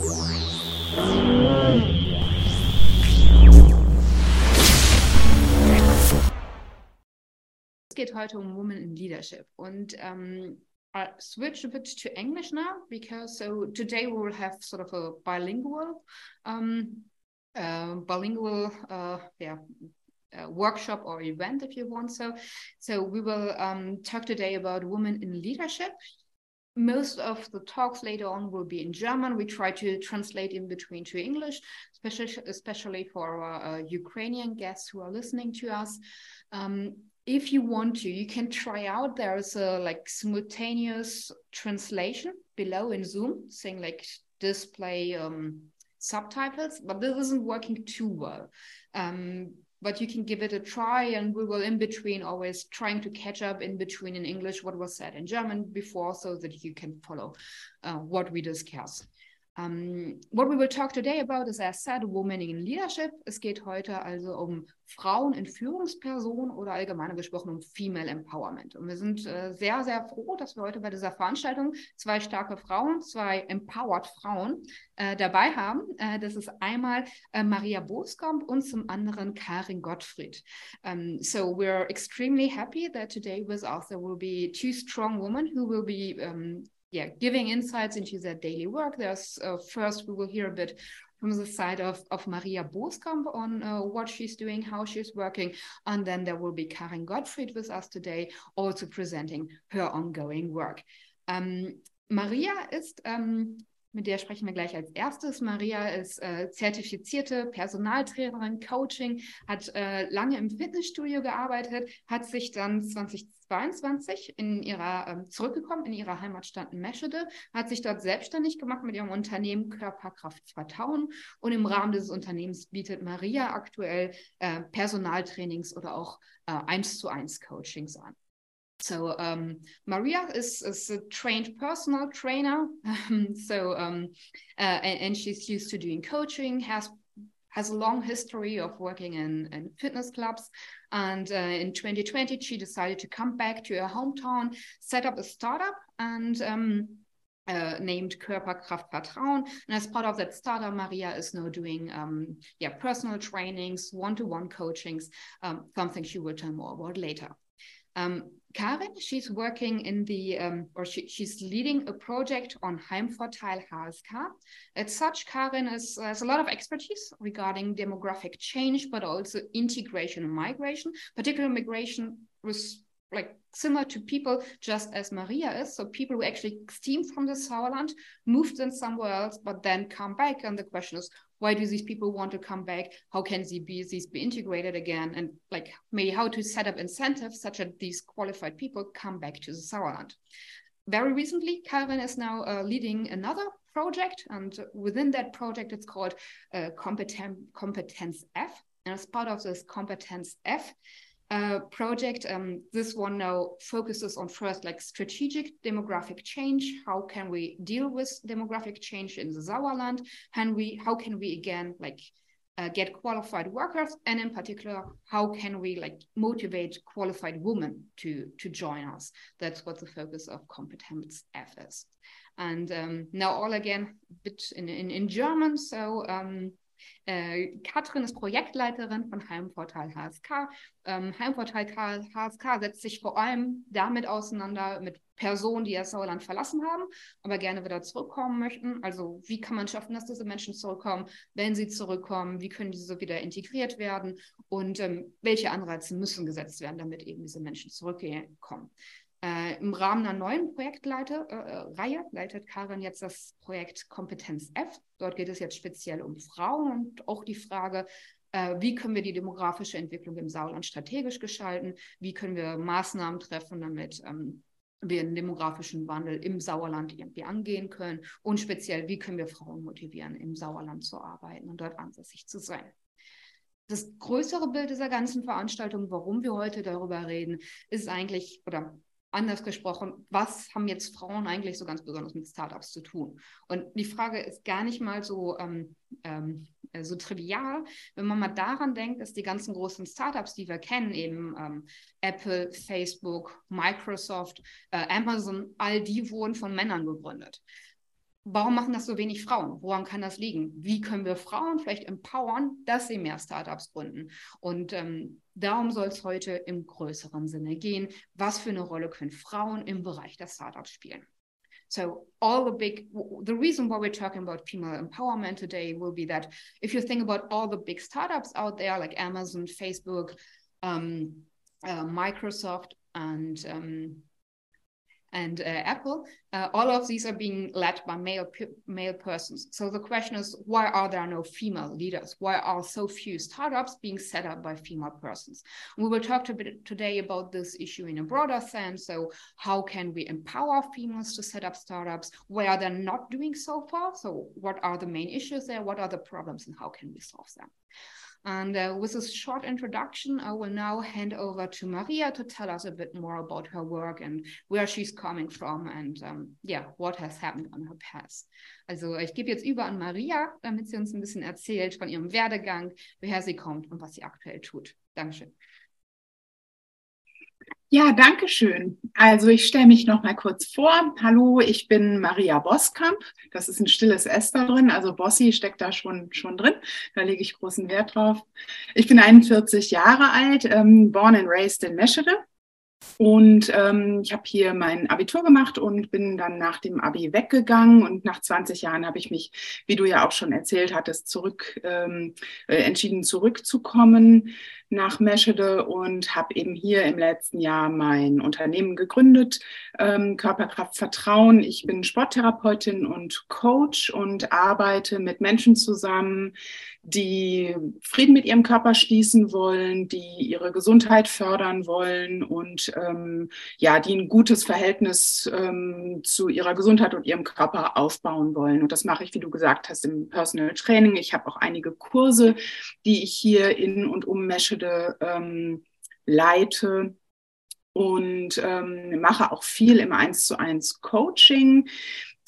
Es geht heute um Women in Leadership und um, I switch a bit to English now because so today we will have sort of a bilingual, um, uh, bilingual, uh, yeah, uh, workshop or event if you want so. So we will um, talk today about women in leadership. Most of the talks later on will be in German. We try to translate in between to English, especially especially for our uh, Ukrainian guests who are listening to us. Um, if you want to, you can try out. There's a like simultaneous translation below in Zoom, saying like display um, subtitles, but this isn't working too well. Um, but you can give it a try, and we will in between always trying to catch up in between in English what was said in German before, so that you can follow uh, what we discuss. Um, what we will talk today about is, as said, women in leadership. Es geht heute also um Frauen in Führungspersonen oder allgemein gesprochen um Female Empowerment. Und wir sind äh, sehr, sehr froh, dass wir heute bei dieser Veranstaltung zwei starke Frauen, zwei empowered Frauen äh, dabei haben. Äh, das ist einmal äh, Maria Boskamp und zum anderen Karin Gottfried. Um, so we're extremely happy that today with us there will be two strong women who will be um, yeah, giving insights into their daily work. There's uh, first we will hear a bit from the side of, of Maria Boskamp on uh, what she's doing, how she's working. And then there will be Karin Gottfried with us today, also presenting her ongoing work. Um, Maria ist um, mit der sprechen wir gleich als erstes. Maria ist äh, zertifizierte Personaltrainerin, Coaching, hat äh, lange im Fitnessstudio gearbeitet, hat sich dann 2022 in ihrer, äh, zurückgekommen in ihrer Heimatstadt Meschede, hat sich dort selbstständig gemacht mit ihrem Unternehmen Körperkraft Vertrauen und im Rahmen dieses Unternehmens bietet Maria aktuell äh, Personaltrainings oder auch äh, eins zu eins Coachings an. So um, Maria is, is, a trained personal trainer. so um, uh, and, and, she's used to doing coaching. has has a long history of working in, in fitness clubs. And uh, in 2020, she decided to come back to her hometown, set up a startup, and um, uh, named Körperkraft Vertrauen. And as part of that startup, Maria is now doing um, yeah personal trainings, one-to-one coachings, um, something she will tell more about later. Um, Karin, she's working in the, um, or she, she's leading a project on Heimvorteil HSK. As such, Karin is, has a lot of expertise regarding demographic change, but also integration and migration, particularly migration was like similar to people just as Maria is. So people who actually steam from the Sauerland, moved then somewhere else, but then come back. And the question is, why do these people want to come back? How can these be, these be integrated again? And like maybe how to set up incentives such that these qualified people come back to the sauerland. Very recently Calvin is now uh, leading another project and within that project it's called uh, competence competence f. And as part of this competence f project. Um, this one now focuses on first like strategic demographic change. How can we deal with demographic change in the Sauerland? And we how can we again like uh, get qualified workers, and in particular, how can we like motivate qualified women to to join us? That's what the focus of Competence F is. And um, now all again, a bit in, in, in German. So um, Äh, Katrin ist Projektleiterin von Heimvorteil HSK. Ähm, Heimvorteil HSK setzt sich vor allem damit auseinander, mit Personen, die das Sauerland verlassen haben, aber gerne wieder zurückkommen möchten. Also wie kann man schaffen, dass diese Menschen zurückkommen? Wenn sie zurückkommen, wie können diese wieder integriert werden? Und ähm, welche Anreize müssen gesetzt werden, damit eben diese Menschen zurückkommen? Äh, Im Rahmen einer neuen Projektreihe äh, leitet Karin jetzt das Projekt Kompetenz F. Dort geht es jetzt speziell um Frauen und auch die Frage, äh, wie können wir die demografische Entwicklung im Sauerland strategisch gestalten? Wie können wir Maßnahmen treffen, damit ähm, wir den demografischen Wandel im Sauerland irgendwie angehen können? Und speziell, wie können wir Frauen motivieren, im Sauerland zu arbeiten und dort ansässig zu sein? Das größere Bild dieser ganzen Veranstaltung, warum wir heute darüber reden, ist eigentlich, oder anders gesprochen, was haben jetzt Frauen eigentlich so ganz besonders mit Startups zu tun? Und die Frage ist gar nicht mal so, ähm, ähm, äh, so trivial, wenn man mal daran denkt, dass die ganzen großen Startups, die wir kennen, eben ähm, Apple, Facebook, Microsoft, äh, Amazon, all die wurden von Männern gegründet. Warum machen das so wenig Frauen? Woran kann das liegen? Wie können wir Frauen vielleicht empowern, dass sie mehr Startups gründen? Und ähm, darum soll es heute im größeren Sinne gehen. Was für eine Rolle können Frauen im Bereich der Startups spielen? So all the big, the reason why we're talking about female empowerment today will be that if you think about all the big startups out there like Amazon, Facebook, um, uh, Microsoft, and um, and uh, Apple, uh, all of these are being led by male male persons. So the question is, why are there no female leaders? Why are so few startups being set up by female persons? We will talk bit today about this issue in a broader sense. So how can we empower females to set up startups? Where are they're not doing so far? So what are the main issues there? What are the problems, and how can we solve them? And uh, with this short introduction, I will now hand over to Maria to tell us a bit more about her work and where she's coming from and um, yeah, what has happened on her past. Also ich gebe jetzt über an Maria, damit sie uns ein bisschen erzählt von ihrem Werdegang, woher sie kommt und was sie aktuell tut. Dankeschön. Ja, danke schön. Also ich stelle mich noch mal kurz vor. Hallo, ich bin Maria Boskamp. Das ist ein stilles S da drin, also Bossi steckt da schon, schon drin. Da lege ich großen Wert drauf. Ich bin 41 Jahre alt, ähm, born and raised in Meschede. Und ähm, ich habe hier mein Abitur gemacht und bin dann nach dem Abi weggegangen. Und nach 20 Jahren habe ich mich, wie du ja auch schon erzählt hattest, zurück ähm, äh, entschieden, zurückzukommen nach Meschede und habe eben hier im letzten Jahr mein Unternehmen gegründet, ähm, Körperkraft Vertrauen. Ich bin Sporttherapeutin und Coach und arbeite mit Menschen zusammen, die Frieden mit ihrem Körper schließen wollen, die ihre Gesundheit fördern wollen und ähm, ja, die ein gutes Verhältnis ähm, zu ihrer Gesundheit und ihrem Körper aufbauen wollen. Und das mache ich, wie du gesagt hast, im Personal Training. Ich habe auch einige Kurse, die ich hier in und um Meschede ähm, leite und ähm, mache auch viel im 1 zu 1 Coaching.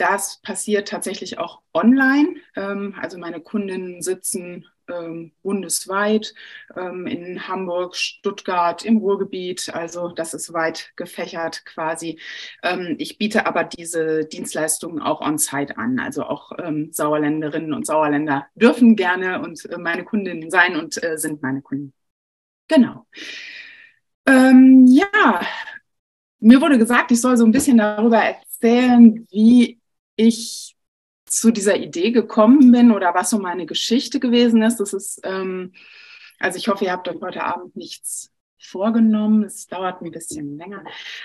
Das passiert tatsächlich auch online. Ähm, also meine Kundinnen sitzen ähm, bundesweit ähm, in Hamburg, Stuttgart, im Ruhrgebiet. Also das ist weit gefächert quasi. Ich biete aber diese Dienstleistungen auch on-site an. Also auch Sauerländerinnen und Sauerländer dürfen gerne und äh, meine Kundinnen sein und äh, sind meine Kunden. Genau. Ja, mir wurde gesagt, ich soll so ein bisschen darüber erzählen, wie ich zu dieser Idee gekommen bin oder was so meine Geschichte gewesen ist. Das ist, ähm, also ich hoffe, ihr habt euch heute Abend nichts vorgenommen. Es dauert ein bisschen länger.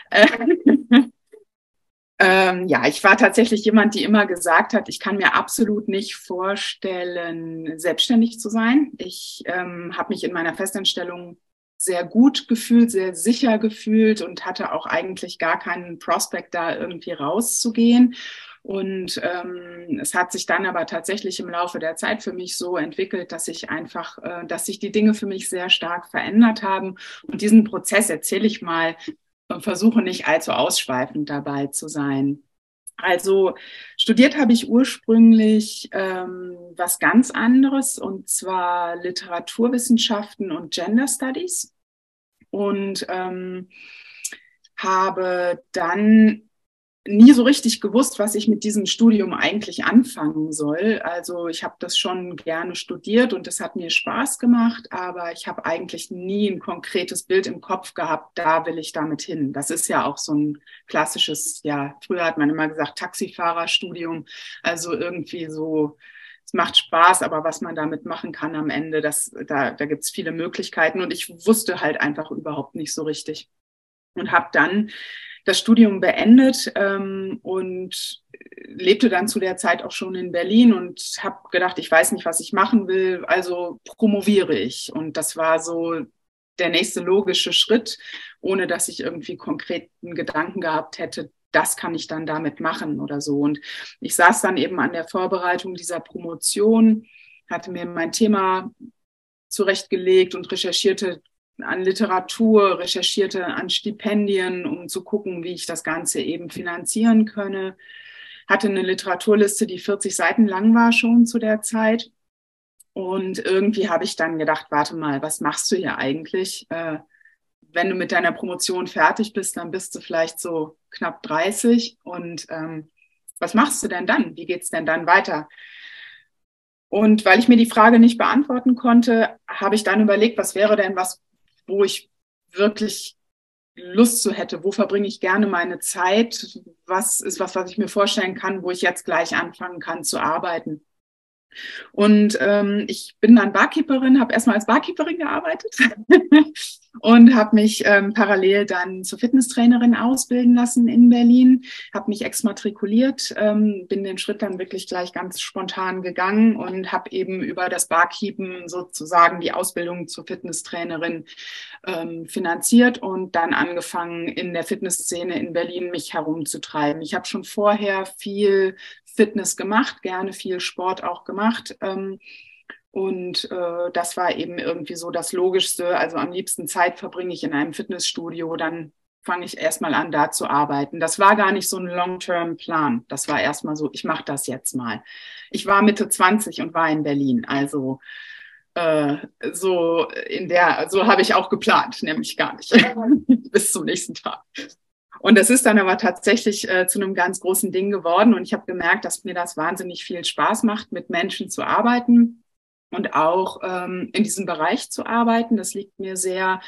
Äh, ähm, ja, ich war tatsächlich jemand, die immer gesagt hat, ich kann mir absolut nicht vorstellen, selbstständig zu sein. Ich ähm, habe mich in meiner Festanstellung sehr gut gefühlt, sehr sicher gefühlt und hatte auch eigentlich gar keinen Prospekt, da irgendwie rauszugehen. Und ähm, es hat sich dann aber tatsächlich im Laufe der Zeit für mich so entwickelt, dass ich einfach, äh, dass sich die Dinge für mich sehr stark verändert haben. Und diesen Prozess erzähle ich mal und versuche nicht allzu ausschweifend dabei zu sein. Also studiert habe ich ursprünglich ähm, was ganz anderes, und zwar Literaturwissenschaften und Gender Studies. Und ähm, habe dann nie so richtig gewusst, was ich mit diesem Studium eigentlich anfangen soll. Also ich habe das schon gerne studiert und es hat mir Spaß gemacht, aber ich habe eigentlich nie ein konkretes Bild im Kopf gehabt, da will ich damit hin. Das ist ja auch so ein klassisches, ja, früher hat man immer gesagt, Taxifahrerstudium, also irgendwie so es macht Spaß, aber was man damit machen kann am Ende, das, da, da gibt es viele Möglichkeiten und ich wusste halt einfach überhaupt nicht so richtig. Und habe dann das Studium beendet ähm, und lebte dann zu der Zeit auch schon in Berlin und habe gedacht, ich weiß nicht, was ich machen will, also promoviere ich. Und das war so der nächste logische Schritt, ohne dass ich irgendwie konkreten Gedanken gehabt hätte, das kann ich dann damit machen oder so. Und ich saß dann eben an der Vorbereitung dieser Promotion, hatte mir mein Thema zurechtgelegt und recherchierte an Literatur, recherchierte an Stipendien, um zu gucken, wie ich das Ganze eben finanzieren könne. Hatte eine Literaturliste, die 40 Seiten lang war schon zu der Zeit. Und irgendwie habe ich dann gedacht, warte mal, was machst du hier eigentlich? Äh, wenn du mit deiner Promotion fertig bist, dann bist du vielleicht so knapp 30 und ähm, was machst du denn dann? Wie geht's denn dann weiter? Und weil ich mir die Frage nicht beantworten konnte, habe ich dann überlegt, was wäre denn was, wo ich wirklich Lust zu hätte, wo verbringe ich gerne meine Zeit, was ist was, was ich mir vorstellen kann, wo ich jetzt gleich anfangen kann zu arbeiten. Und ähm, ich bin dann Barkeeperin, habe erstmal als Barkeeperin gearbeitet und habe mich ähm, parallel dann zur Fitnesstrainerin ausbilden lassen in Berlin, habe mich exmatrikuliert, ähm, bin den Schritt dann wirklich gleich ganz spontan gegangen und habe eben über das Barkeepen sozusagen die Ausbildung zur Fitnesstrainerin ähm, finanziert und dann angefangen in der Fitnessszene in Berlin mich herumzutreiben. Ich habe schon vorher viel Fitness gemacht, gerne viel Sport auch gemacht. Ähm, und äh, das war eben irgendwie so das Logischste. Also am liebsten Zeit verbringe ich in einem Fitnessstudio, dann fange ich erstmal an, da zu arbeiten. Das war gar nicht so ein Long-Term-Plan. Das war erstmal so, ich mache das jetzt mal. Ich war Mitte 20 und war in Berlin. Also äh, so in der, so habe ich auch geplant, nämlich gar nicht. Bis zum nächsten Tag. Und das ist dann aber tatsächlich äh, zu einem ganz großen Ding geworden. Und ich habe gemerkt, dass mir das wahnsinnig viel Spaß macht, mit Menschen zu arbeiten und auch ähm, in diesem Bereich zu arbeiten. Das liegt mir sehr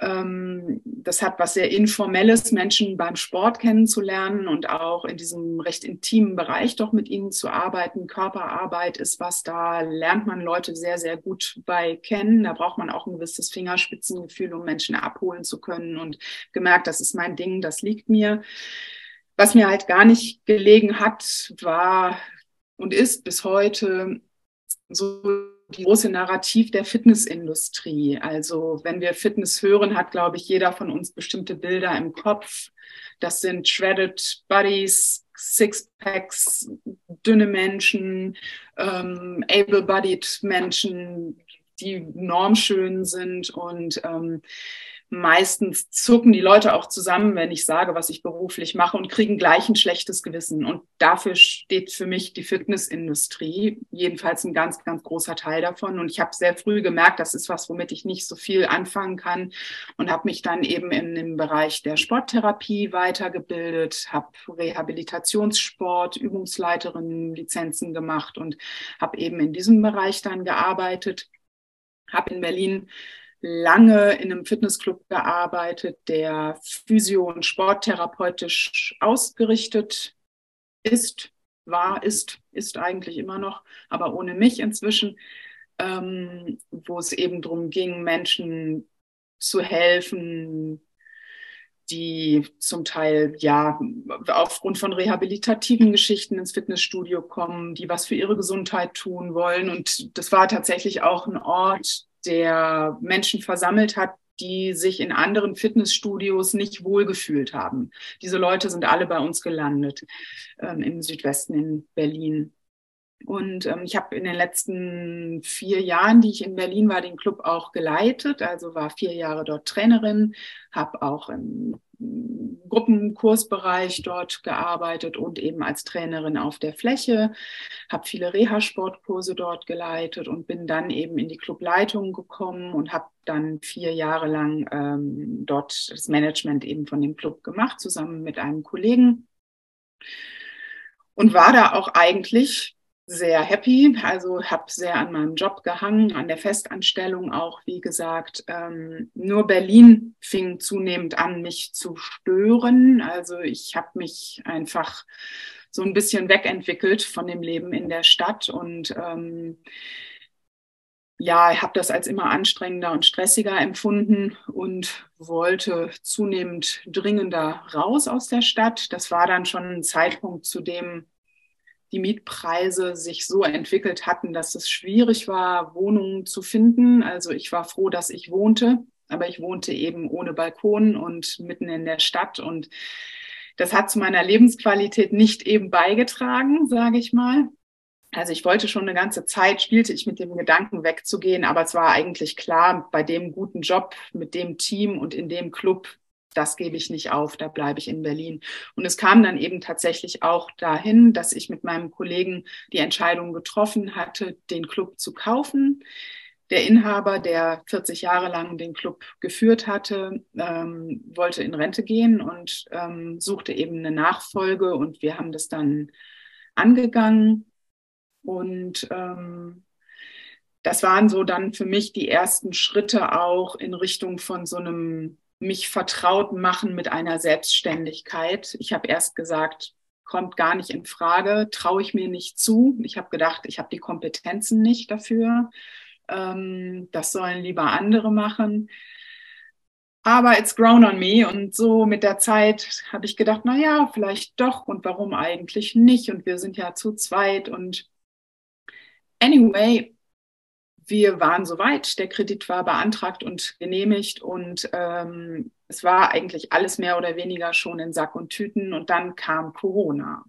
das hat was sehr Informelles, Menschen beim Sport kennenzulernen und auch in diesem recht intimen Bereich doch mit ihnen zu arbeiten. Körperarbeit ist was, da lernt man Leute sehr, sehr gut bei kennen. Da braucht man auch ein gewisses Fingerspitzengefühl, um Menschen abholen zu können und gemerkt, das ist mein Ding, das liegt mir. Was mir halt gar nicht gelegen hat, war und ist bis heute so die große Narrativ der Fitnessindustrie. Also wenn wir Fitness hören, hat, glaube ich, jeder von uns bestimmte Bilder im Kopf. Das sind shredded Bodies, Sixpacks, dünne Menschen, ähm, able-bodied Menschen, die normschön sind und ähm, meistens zucken die Leute auch zusammen, wenn ich sage, was ich beruflich mache und kriegen gleich ein schlechtes Gewissen. Und dafür steht für mich die Fitnessindustrie, jedenfalls ein ganz, ganz großer Teil davon. Und ich habe sehr früh gemerkt, das ist was, womit ich nicht so viel anfangen kann und habe mich dann eben in dem Bereich der Sporttherapie weitergebildet, habe Rehabilitationssport, Übungsleiterin Lizenzen gemacht und habe eben in diesem Bereich dann gearbeitet. Habe in Berlin lange in einem Fitnessclub gearbeitet, der physio- und sporttherapeutisch ausgerichtet ist, war, ist, ist eigentlich immer noch, aber ohne mich inzwischen, ähm, wo es eben darum ging, Menschen zu helfen, die zum Teil ja aufgrund von rehabilitativen Geschichten ins Fitnessstudio kommen, die was für ihre Gesundheit tun wollen. Und das war tatsächlich auch ein Ort, der Menschen versammelt hat, die sich in anderen Fitnessstudios nicht wohlgefühlt haben. Diese Leute sind alle bei uns gelandet ähm, im Südwesten in Berlin. Und ähm, ich habe in den letzten vier Jahren, die ich in Berlin war, den Club auch geleitet. Also war vier Jahre dort Trainerin, habe auch im Gruppenkursbereich dort gearbeitet und eben als Trainerin auf der Fläche, habe viele Reha-Sportkurse dort geleitet und bin dann eben in die Clubleitung gekommen und habe dann vier Jahre lang ähm, dort das Management eben von dem Club gemacht, zusammen mit einem Kollegen. Und war da auch eigentlich sehr happy, also habe sehr an meinem Job gehangen, an der Festanstellung auch, wie gesagt. Ähm, nur Berlin fing zunehmend an, mich zu stören. Also ich habe mich einfach so ein bisschen wegentwickelt von dem Leben in der Stadt und ähm, ja, habe das als immer anstrengender und stressiger empfunden und wollte zunehmend dringender raus aus der Stadt. Das war dann schon ein Zeitpunkt, zu dem die Mietpreise sich so entwickelt hatten, dass es schwierig war, Wohnungen zu finden. Also ich war froh, dass ich wohnte, aber ich wohnte eben ohne Balkon und mitten in der Stadt und das hat zu meiner Lebensqualität nicht eben beigetragen, sage ich mal. Also ich wollte schon eine ganze Zeit, spielte ich mit dem Gedanken wegzugehen, aber es war eigentlich klar, bei dem guten Job, mit dem Team und in dem Club das gebe ich nicht auf, da bleibe ich in Berlin. Und es kam dann eben tatsächlich auch dahin, dass ich mit meinem Kollegen die Entscheidung getroffen hatte, den Club zu kaufen. der Inhaber, der 40 Jahre lang den Club geführt hatte, ähm, wollte in Rente gehen und ähm, suchte eben eine Nachfolge und wir haben das dann angegangen und ähm, das waren so dann für mich die ersten Schritte auch in Richtung von so einem mich vertraut machen mit einer Selbstständigkeit. Ich habe erst gesagt, kommt gar nicht in Frage, traue ich mir nicht zu. Ich habe gedacht, ich habe die Kompetenzen nicht dafür. Ähm, das sollen lieber andere machen. Aber it's grown on me und so mit der Zeit habe ich gedacht, na ja, vielleicht doch und warum eigentlich nicht? Und wir sind ja zu zweit und anyway, wir waren soweit, der Kredit war beantragt und genehmigt und ähm, es war eigentlich alles mehr oder weniger schon in Sack und Tüten und dann kam Corona.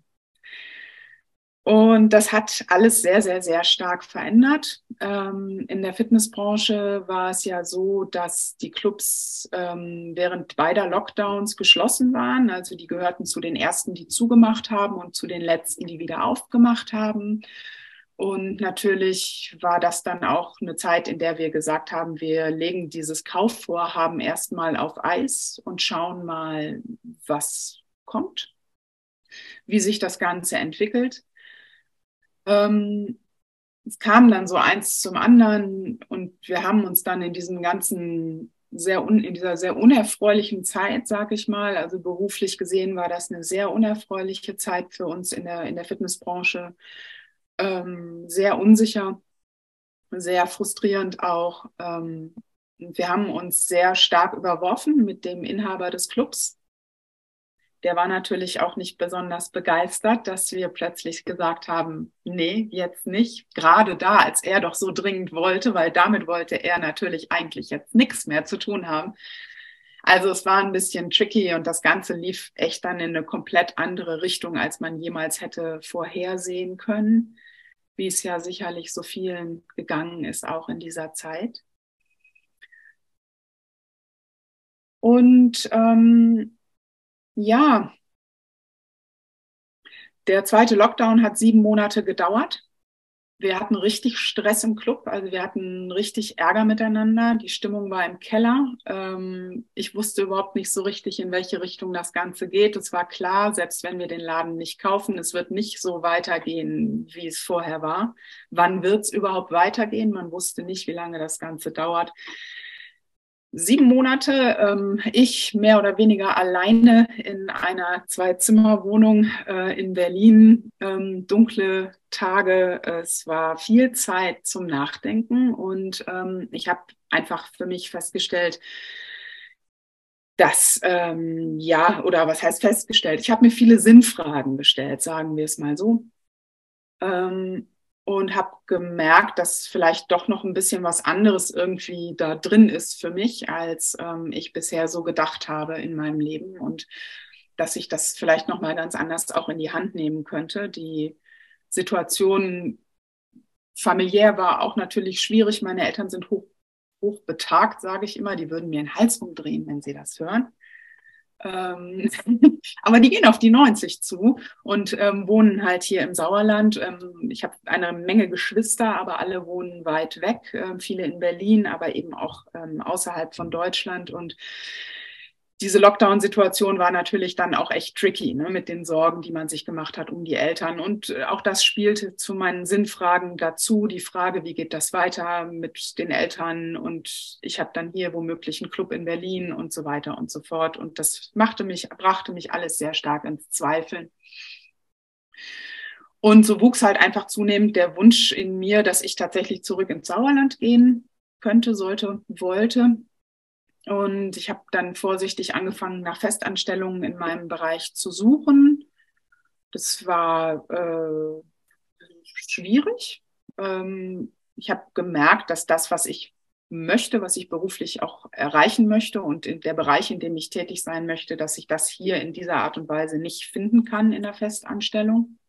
Und das hat alles sehr, sehr, sehr stark verändert. Ähm, in der Fitnessbranche war es ja so, dass die Clubs ähm, während beider Lockdowns geschlossen waren. Also die gehörten zu den ersten, die zugemacht haben und zu den letzten, die wieder aufgemacht haben. Und natürlich war das dann auch eine Zeit, in der wir gesagt haben, wir legen dieses Kaufvorhaben erstmal auf Eis und schauen mal, was kommt, wie sich das Ganze entwickelt. Ähm, es kam dann so eins zum anderen und wir haben uns dann in diesem ganzen sehr un, in dieser sehr unerfreulichen Zeit, sag ich mal, also beruflich gesehen war das eine sehr unerfreuliche Zeit für uns in der, in der Fitnessbranche ähm, sehr unsicher, sehr frustrierend auch. Ähm, wir haben uns sehr stark überworfen mit dem Inhaber des Clubs. Der war natürlich auch nicht besonders begeistert, dass wir plötzlich gesagt haben, nee, jetzt nicht. Gerade da, als er doch so dringend wollte, weil damit wollte er natürlich eigentlich jetzt nichts mehr zu tun haben. Also es war ein bisschen tricky und das Ganze lief echt dann in eine komplett andere Richtung, als man jemals hätte vorhersehen können wie es ja sicherlich so vielen gegangen ist, auch in dieser Zeit. Und ähm, ja, der zweite Lockdown hat sieben Monate gedauert wir hatten richtig Stress im Club, also wir hatten richtig Ärger miteinander. Die Stimmung war im Keller. Ähm, ich wusste überhaupt nicht so richtig, in welche Richtung das Ganze geht. Es war klar, selbst wenn wir den Laden nicht kaufen, es wird nicht so weitergehen, wie es vorher war. Wann wird es überhaupt weitergehen? Man wusste nicht, wie lange das Ganze dauert sieben Monate, ähm, ich mehr oder weniger alleine in einer Zwei-Zimmer-Wohnung äh, in Berlin, ähm, dunkle Tage, es war viel Zeit zum Nachdenken und ähm, ich habe einfach für mich festgestellt, dass, ähm, ja, oder was heißt festgestellt? Ich habe mir viele Sinnfragen gestellt, sagen wir es mal so. Ähm, und habe gemerkt, dass vielleicht doch noch ein bisschen was anderes irgendwie da drin ist für mich, als ähm, ich bisher so gedacht habe in meinem Leben und dass ich das vielleicht noch mal ganz anders auch in die Hand nehmen könnte. Die Situation familiär war auch natürlich schwierig. Meine Eltern sind hoch, hoch betagt, sage ich immer. Die würden mir den Hals umdrehen, wenn sie das hören. Ähm, aber die gehen auf die 90 zu und ähm, wohnen halt hier im Sauerland. Ähm, ich habe eine Menge Geschwister, aber alle wohnen weit weg. Äh, viele in Berlin, aber eben auch ähm, außerhalb von Deutschland. Und diese Lockdown-Situation war natürlich dann auch echt tricky, ne, mit den Sorgen, die man sich gemacht hat um die Eltern. Und äh, auch das spielte zu meinen Sinnfragen dazu, die Frage, wie geht das weiter mit den Eltern? Und ich habe dann hier womöglich einen Club in Berlin und so weiter und so fort. Und das machte mich, brachte mich alles sehr stark ins Zweifeln. Und so wuchs halt einfach zunehmend der Wunsch in mir, dass ich tatsächlich zurück ins Sauerland gehen könnte, sollte, wollte. Und ich habe dann vorsichtig angefangen, nach Festanstellungen in meinem Bereich zu suchen. Das war äh, schwierig. Ähm, ich habe gemerkt, dass das, was ich möchte, was ich beruflich auch erreichen möchte und in der Bereich, in dem ich tätig sein möchte, dass ich das hier in dieser Art und Weise nicht finden kann in der Festanstellung.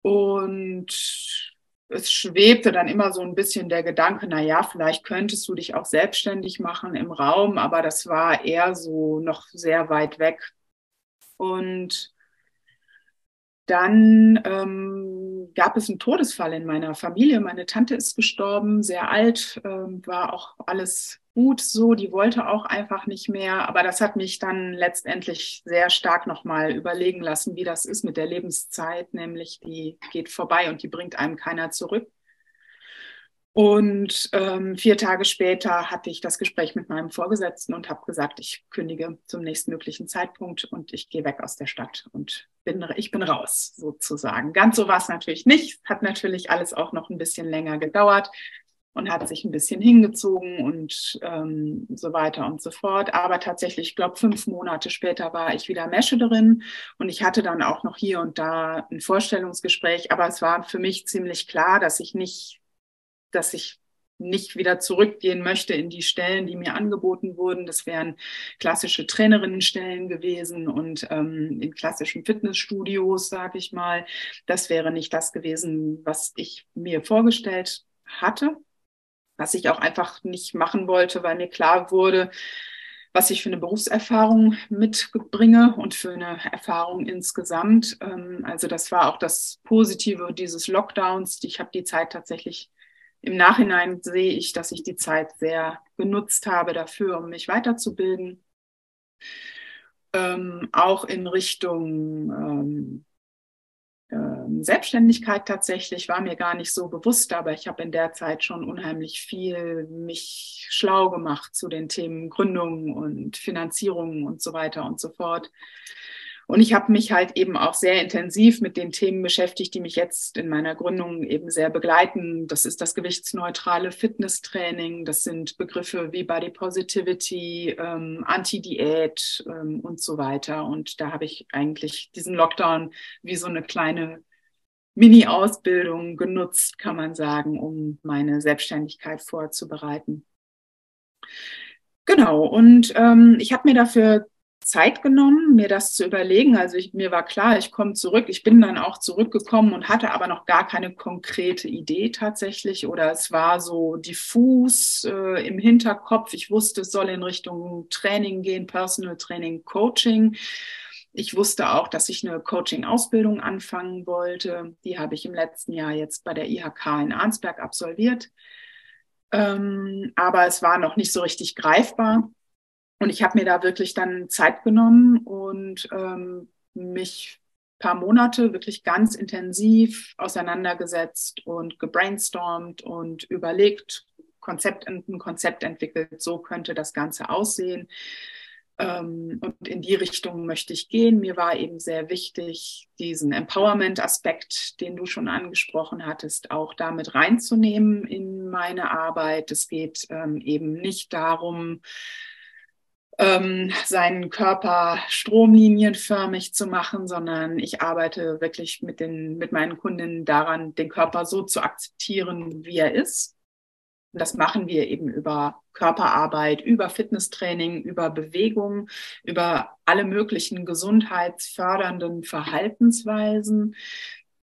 Und es schwebte dann immer so ein bisschen der Gedanke, na ja, vielleicht könntest du dich auch selbstständig machen im Raum, aber das war eher so noch sehr weit weg. Und dann ähm, gab es einen Todesfall in meiner Familie. Meine Tante ist gestorben, sehr alt, ähm, war auch alles gut so. Die wollte auch einfach nicht mehr. Aber das hat mich dann letztendlich sehr stark nochmal überlegen lassen, wie das ist mit der Lebenszeit, nämlich die geht vorbei und die bringt einem keiner zurück. Und ähm, vier Tage später hatte ich das Gespräch mit meinem Vorgesetzten und habe gesagt, ich kündige zum nächstmöglichen Zeitpunkt und ich gehe weg aus der Stadt und bin, ich bin raus sozusagen. Ganz so war es natürlich nicht. Hat natürlich alles auch noch ein bisschen länger gedauert und hat sich ein bisschen hingezogen und ähm, so weiter und so fort. Aber tatsächlich, ich glaube, fünf Monate später war ich wieder Managerin und ich hatte dann auch noch hier und da ein Vorstellungsgespräch. Aber es war für mich ziemlich klar, dass ich nicht dass ich nicht wieder zurückgehen möchte in die Stellen, die mir angeboten wurden. Das wären klassische Trainerinnenstellen gewesen und ähm, in klassischen Fitnessstudios, sage ich mal. Das wäre nicht das gewesen, was ich mir vorgestellt hatte, was ich auch einfach nicht machen wollte, weil mir klar wurde, was ich für eine Berufserfahrung mitbringe und für eine Erfahrung insgesamt. Ähm, also das war auch das Positive dieses Lockdowns. Ich habe die Zeit tatsächlich im Nachhinein sehe ich, dass ich die Zeit sehr genutzt habe dafür, um mich weiterzubilden. Ähm, auch in Richtung ähm, Selbstständigkeit tatsächlich war mir gar nicht so bewusst, aber ich habe in der Zeit schon unheimlich viel mich schlau gemacht zu den Themen Gründung und Finanzierung und so weiter und so fort. Und ich habe mich halt eben auch sehr intensiv mit den Themen beschäftigt, die mich jetzt in meiner Gründung eben sehr begleiten. Das ist das gewichtsneutrale Fitnesstraining. Das sind Begriffe wie Body Positivity, ähm, Anti-Diät ähm, und so weiter. Und da habe ich eigentlich diesen Lockdown wie so eine kleine Mini-Ausbildung genutzt, kann man sagen, um meine Selbstständigkeit vorzubereiten. Genau, und ähm, ich habe mir dafür Zeit genommen, mir das zu überlegen. Also ich, mir war klar, ich komme zurück. Ich bin dann auch zurückgekommen und hatte aber noch gar keine konkrete Idee tatsächlich. Oder es war so diffus äh, im Hinterkopf. Ich wusste, es soll in Richtung Training gehen, Personal Training, Coaching. Ich wusste auch, dass ich eine Coaching-Ausbildung anfangen wollte. Die habe ich im letzten Jahr jetzt bei der IHK in Arnsberg absolviert. Ähm, aber es war noch nicht so richtig greifbar. Und ich habe mir da wirklich dann Zeit genommen und ähm, mich paar Monate wirklich ganz intensiv auseinandergesetzt und gebrainstormt und überlegt, Konzept, ein Konzept entwickelt, so könnte das Ganze aussehen. Ähm, und in die Richtung möchte ich gehen. Mir war eben sehr wichtig, diesen Empowerment-Aspekt, den du schon angesprochen hattest, auch damit reinzunehmen in meine Arbeit. Es geht ähm, eben nicht darum, ähm, seinen Körper stromlinienförmig zu machen, sondern ich arbeite wirklich mit, den, mit meinen Kundinnen daran, den Körper so zu akzeptieren, wie er ist. Und das machen wir eben über Körperarbeit, über Fitnesstraining, über Bewegung, über alle möglichen gesundheitsfördernden Verhaltensweisen.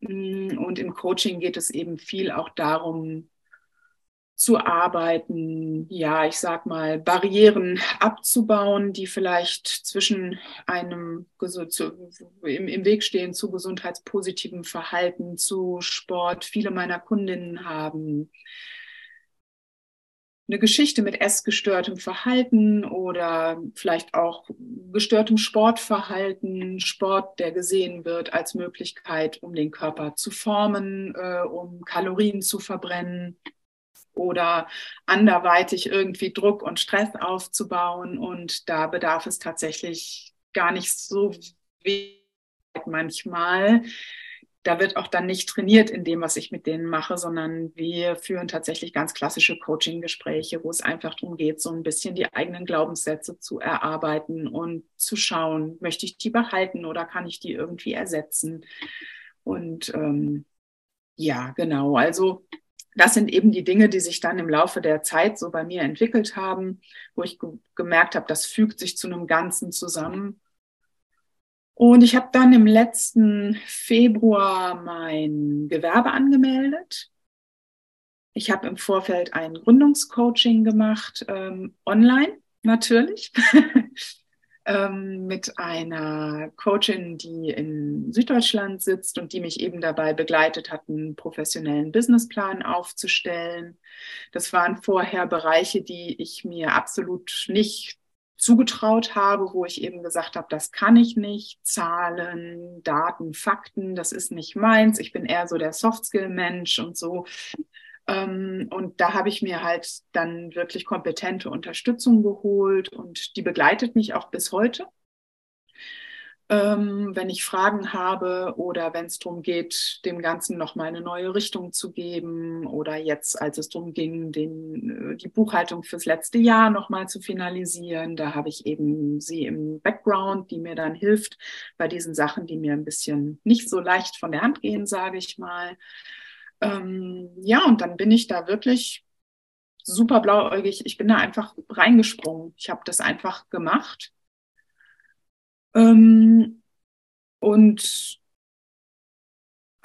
Und im Coaching geht es eben viel auch darum, zu arbeiten, ja, ich sag mal, Barrieren abzubauen, die vielleicht zwischen einem im, im Weg stehen zu gesundheitspositivem Verhalten, zu Sport. Viele meiner Kundinnen haben eine Geschichte mit essgestörtem Verhalten oder vielleicht auch gestörtem Sportverhalten, Sport, der gesehen wird als Möglichkeit, um den Körper zu formen, äh, um Kalorien zu verbrennen oder anderweitig irgendwie Druck und Stress aufzubauen. Und da bedarf es tatsächlich gar nicht so wenig manchmal. Da wird auch dann nicht trainiert in dem, was ich mit denen mache, sondern wir führen tatsächlich ganz klassische Coaching-Gespräche, wo es einfach darum geht, so ein bisschen die eigenen Glaubenssätze zu erarbeiten und zu schauen, möchte ich die behalten oder kann ich die irgendwie ersetzen? Und ähm, ja, genau. Also das sind eben die Dinge, die sich dann im Laufe der Zeit so bei mir entwickelt haben, wo ich ge gemerkt habe, das fügt sich zu einem Ganzen zusammen. Und ich habe dann im letzten Februar mein Gewerbe angemeldet. Ich habe im Vorfeld ein Gründungscoaching gemacht, ähm, online natürlich. ähm, mit einer Coachin, die in Süddeutschland sitzt und die mich eben dabei begleitet hat, einen professionellen Businessplan aufzustellen. Das waren vorher Bereiche, die ich mir absolut nicht zugetraut habe, wo ich eben gesagt habe, das kann ich nicht. Zahlen, Daten, Fakten, das ist nicht meins. Ich bin eher so der Softskill-Mensch und so. Ähm, und da habe ich mir halt dann wirklich kompetente Unterstützung geholt und die begleitet mich auch bis heute. Ähm, wenn ich Fragen habe oder wenn es darum geht, dem Ganzen nochmal eine neue Richtung zu geben oder jetzt, als es darum ging, den, äh, die Buchhaltung fürs letzte Jahr nochmal zu finalisieren, da habe ich eben sie im Background, die mir dann hilft bei diesen Sachen, die mir ein bisschen nicht so leicht von der Hand gehen, sage ich mal. Ähm, ja, und dann bin ich da wirklich super blauäugig. Ich bin da einfach reingesprungen. Ich habe das einfach gemacht. Ähm, und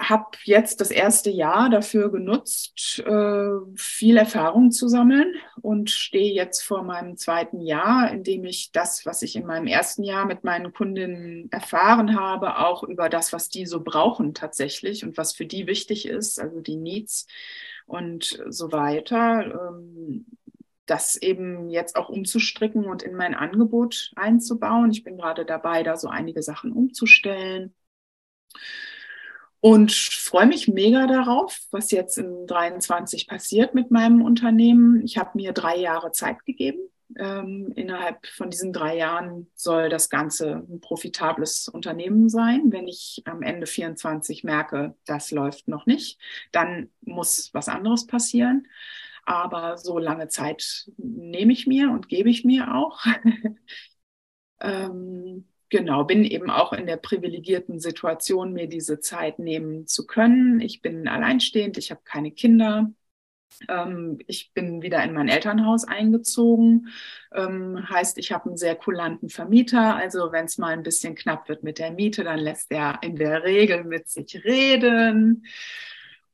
habe jetzt das erste Jahr dafür genutzt, äh, viel Erfahrung zu sammeln und stehe jetzt vor meinem zweiten Jahr, in dem ich das, was ich in meinem ersten Jahr mit meinen Kundinnen erfahren habe, auch über das, was die so brauchen tatsächlich und was für die wichtig ist, also die Needs und so weiter, ähm, das eben jetzt auch umzustricken und in mein Angebot einzubauen. Ich bin gerade dabei, da so einige Sachen umzustellen und freue mich mega darauf, was jetzt in 23 passiert mit meinem Unternehmen. Ich habe mir drei Jahre Zeit gegeben. Ähm, innerhalb von diesen drei Jahren soll das Ganze ein profitables Unternehmen sein. Wenn ich am Ende 24 merke, das läuft noch nicht, dann muss was anderes passieren. Aber so lange Zeit nehme ich mir und gebe ich mir auch. ähm, genau, bin eben auch in der privilegierten Situation, mir diese Zeit nehmen zu können. Ich bin alleinstehend, ich habe keine Kinder. Ähm, ich bin wieder in mein Elternhaus eingezogen. Ähm, heißt, ich habe einen sehr kulanten Vermieter. Also wenn es mal ein bisschen knapp wird mit der Miete, dann lässt er in der Regel mit sich reden.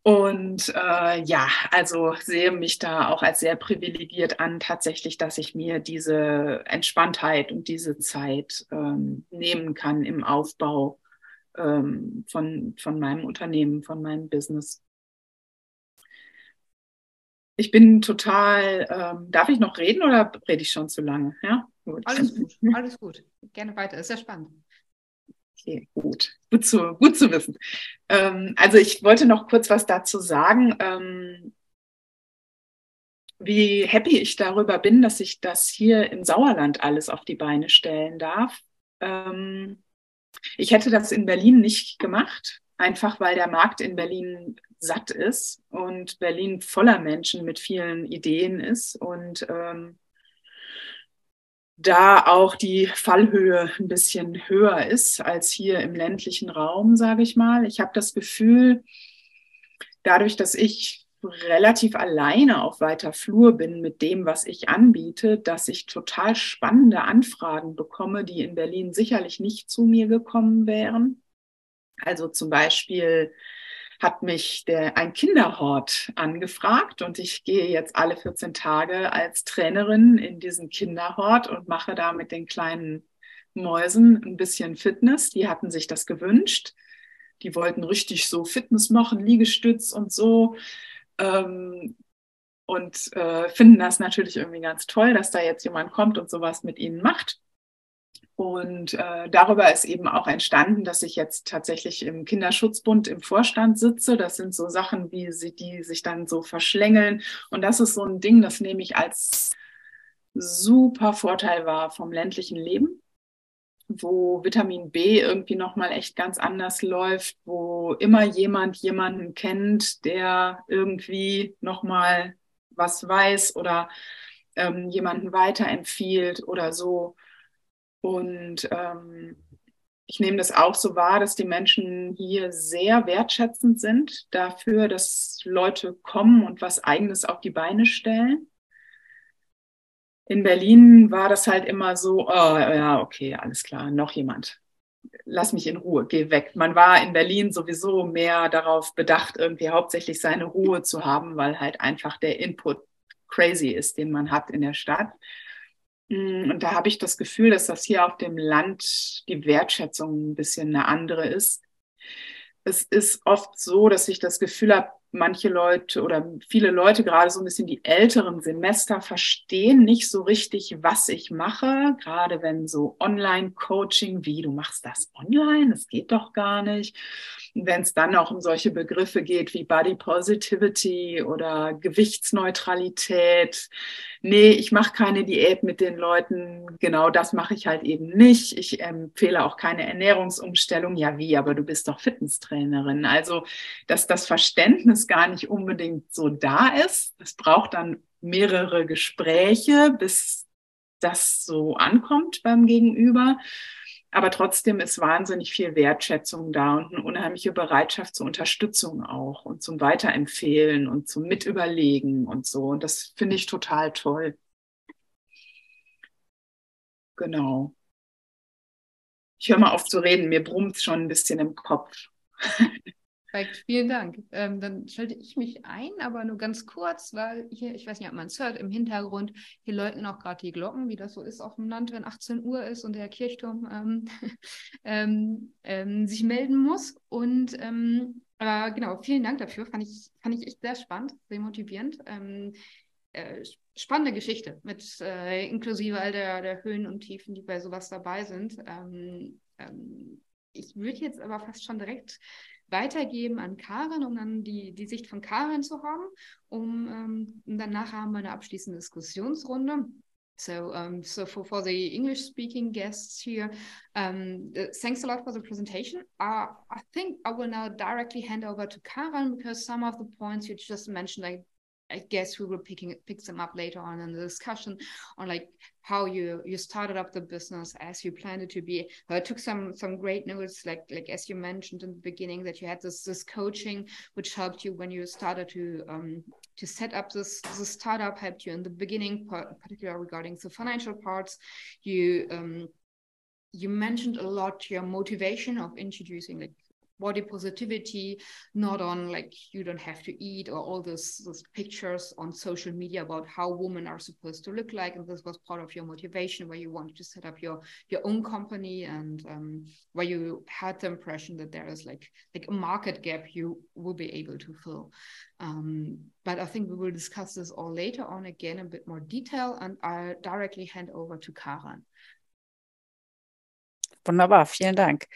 Und äh, ja, also sehe mich da auch als sehr privilegiert an, tatsächlich, dass ich mir diese Entspanntheit und diese Zeit ähm, nehmen kann im Aufbau ähm, von, von meinem Unternehmen, von meinem Business. Ich bin total, ähm, darf ich noch reden oder rede ich schon zu lange? Ja, gut. Alles gut, alles gut. Gerne weiter, ist ja spannend. Okay, gut. Gut zu, gut zu wissen. Ähm, also ich wollte noch kurz was dazu sagen, ähm, wie happy ich darüber bin, dass ich das hier im Sauerland alles auf die Beine stellen darf. Ähm, ich hätte das in Berlin nicht gemacht, einfach weil der Markt in Berlin satt ist und Berlin voller Menschen mit vielen Ideen ist und ähm, da auch die Fallhöhe ein bisschen höher ist als hier im ländlichen Raum, sage ich mal. Ich habe das Gefühl, dadurch, dass ich relativ alleine auf weiter Flur bin mit dem, was ich anbiete, dass ich total spannende Anfragen bekomme, die in Berlin sicherlich nicht zu mir gekommen wären. Also zum Beispiel hat mich der, ein Kinderhort angefragt und ich gehe jetzt alle 14 Tage als Trainerin in diesen Kinderhort und mache da mit den kleinen Mäusen ein bisschen Fitness. Die hatten sich das gewünscht. Die wollten richtig so Fitness machen, Liegestütz und so. Ähm, und äh, finden das natürlich irgendwie ganz toll, dass da jetzt jemand kommt und sowas mit ihnen macht. Und äh, darüber ist eben auch entstanden, dass ich jetzt tatsächlich im Kinderschutzbund im Vorstand sitze. Das sind so Sachen, wie sie, die sich dann so verschlängeln. Und das ist so ein Ding, das nehme ich als super Vorteil wahr vom ländlichen Leben, wo Vitamin B irgendwie nochmal echt ganz anders läuft, wo immer jemand jemanden kennt, der irgendwie nochmal was weiß oder ähm, jemanden weiterempfiehlt oder so. Und ähm, ich nehme das auch so wahr, dass die Menschen hier sehr wertschätzend sind dafür, dass Leute kommen und was eigenes auf die Beine stellen. In Berlin war das halt immer so, oh, ja, okay, alles klar, noch jemand. Lass mich in Ruhe, geh weg. Man war in Berlin sowieso mehr darauf bedacht, irgendwie hauptsächlich seine Ruhe zu haben, weil halt einfach der Input crazy ist, den man hat in der Stadt. Mm, und da habe ich das Gefühl, dass das hier auf dem Land die Wertschätzung ein bisschen eine andere ist. Es ist oft so, dass ich das Gefühl habe, manche Leute oder viele Leute, gerade so ein bisschen die älteren Semester, verstehen nicht so richtig, was ich mache. Gerade wenn so Online-Coaching, wie du machst das online, das geht doch gar nicht. Wenn es dann auch um solche Begriffe geht wie Body Positivity oder Gewichtsneutralität. Nee, ich mache keine Diät mit den Leuten. Genau das mache ich halt eben nicht. Ich empfehle auch keine Ernährungsumstellung. Ja, wie? Aber du bist doch Fitnesstrainerin. Also, dass das Verständnis gar nicht unbedingt so da ist. Es braucht dann mehrere Gespräche, bis das so ankommt beim Gegenüber. Aber trotzdem ist wahnsinnig viel Wertschätzung da und eine unheimliche Bereitschaft zur Unterstützung auch und zum Weiterempfehlen und zum Mitüberlegen und so. Und das finde ich total toll. Genau. Ich höre mal auf zu reden, mir brummt schon ein bisschen im Kopf. Perfekt, vielen Dank. Ähm, dann schalte ich mich ein, aber nur ganz kurz, weil hier, ich weiß nicht, ob man es hört, im Hintergrund, hier läuten auch gerade die Glocken, wie das so ist auf dem Land, wenn 18 Uhr ist und der Kirchturm ähm, ähm, ähm, sich melden muss. Und ähm, äh, genau, vielen Dank dafür. Fand ich, fand ich echt sehr spannend, sehr motivierend. Ähm, äh, spannende Geschichte mit äh, inklusive all der, der Höhen und Tiefen, die bei sowas dabei sind. ich würde jetzt aber fast schon direkt weitergeben an Karin, um dann die, die Sicht von Karin zu haben. Um, um danach haben wir eine abschließende Diskussionsrunde. So, um, so for, for the English speaking guests here, um, uh, thanks a lot for the presentation. Uh, I think I will now directly hand over to Karen because some of the points you just mentioned, I I guess we will picking pick them up later on in the discussion on like how you you started up the business as you planned it to be. I took some some great notes, like like as you mentioned in the beginning that you had this this coaching which helped you when you started to um to set up this the startup helped you in the beginning, particularly regarding the financial parts. You um you mentioned a lot your motivation of introducing like body positivity, not on like you don't have to eat or all those, those pictures on social media about how women are supposed to look like. And this was part of your motivation where you wanted to set up your your own company and um, where you had the impression that there is like like a market gap you will be able to fill. Um, but I think we will discuss this all later on again in a bit more detail and I'll directly hand over to Karan. Wunderbar, vielen Dank.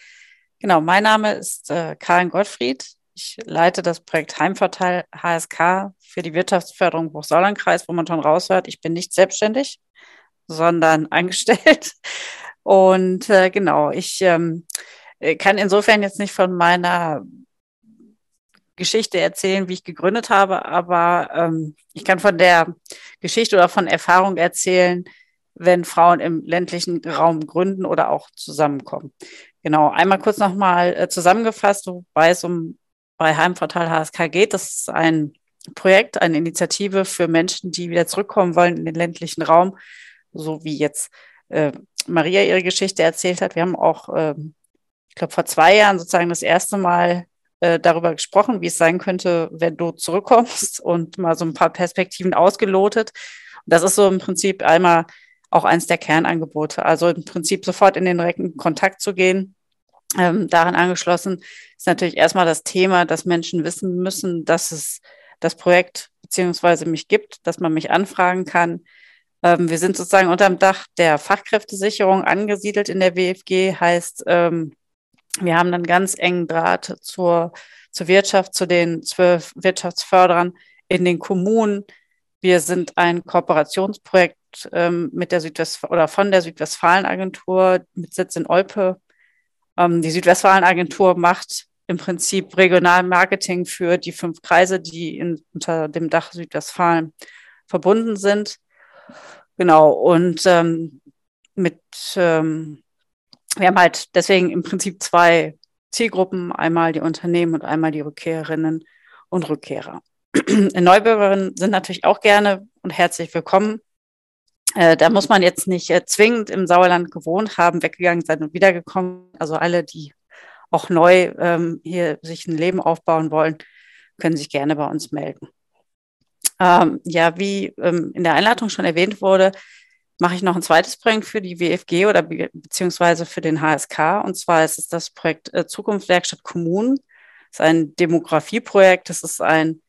Genau, mein Name ist äh, Karin Gottfried. Ich leite das Projekt Heimvorteil HSK für die Wirtschaftsförderung Hochsauerlandkreis, wo man schon raushört, ich bin nicht selbstständig, sondern angestellt. Und äh, genau, ich ähm, kann insofern jetzt nicht von meiner Geschichte erzählen, wie ich gegründet habe, aber ähm, ich kann von der Geschichte oder von Erfahrung erzählen, wenn Frauen im ländlichen Raum gründen oder auch zusammenkommen. Genau, einmal kurz nochmal äh, zusammengefasst, wobei es um bei Heimportal HSK geht. Das ist ein Projekt, eine Initiative für Menschen, die wieder zurückkommen wollen in den ländlichen Raum, so wie jetzt äh, Maria ihre Geschichte erzählt hat. Wir haben auch, äh, ich glaube, vor zwei Jahren sozusagen das erste Mal äh, darüber gesprochen, wie es sein könnte, wenn du zurückkommst und mal so ein paar Perspektiven ausgelotet. Und das ist so im Prinzip einmal auch eins der Kernangebote. Also im Prinzip sofort in den direkten Kontakt zu gehen. Ähm, daran angeschlossen ist natürlich erstmal das Thema, dass Menschen wissen müssen, dass es das Projekt beziehungsweise mich gibt, dass man mich anfragen kann. Ähm, wir sind sozusagen unter dem Dach der Fachkräftesicherung angesiedelt in der WFG, heißt, ähm, wir haben dann ganz engen Draht zur, zur Wirtschaft, zu den zwölf Wirtschaftsförderern in den Kommunen. Wir sind ein Kooperationsprojekt ähm, mit der Südwest oder von der Südwestfalen-Agentur mit Sitz in Olpe. Ähm, die Südwestfalen-Agentur macht im Prinzip Regionalmarketing für die fünf Kreise, die in, unter dem Dach Südwestfalen verbunden sind. Genau, und ähm, mit, ähm, wir haben halt deswegen im Prinzip zwei Zielgruppen, einmal die Unternehmen und einmal die Rückkehrerinnen und Rückkehrer. Neubürgerinnen sind natürlich auch gerne und herzlich willkommen. Äh, da muss man jetzt nicht äh, zwingend im Sauerland gewohnt haben, weggegangen sein und wiedergekommen. Also alle, die auch neu ähm, hier sich ein Leben aufbauen wollen, können sich gerne bei uns melden. Ähm, ja, wie ähm, in der Einleitung schon erwähnt wurde, mache ich noch ein zweites Projekt für die WFG oder be beziehungsweise für den HSK. Und zwar ist es das Projekt äh, Zukunftswerkstatt Kommunen. Das ist ein Demografieprojekt. Das ist ein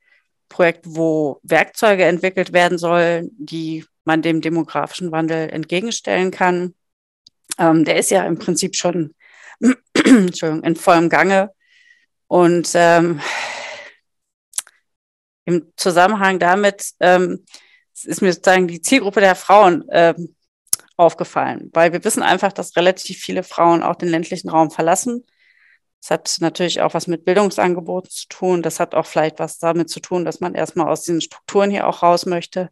Projekt, wo Werkzeuge entwickelt werden sollen, die man dem demografischen Wandel entgegenstellen kann. Ähm, der ist ja im Prinzip schon in vollem Gange. Und ähm, im Zusammenhang damit ähm, ist mir sozusagen die Zielgruppe der Frauen ähm, aufgefallen, weil wir wissen einfach, dass relativ viele Frauen auch den ländlichen Raum verlassen. Das hat natürlich auch was mit Bildungsangeboten zu tun. Das hat auch vielleicht was damit zu tun, dass man erstmal aus diesen Strukturen hier auch raus möchte.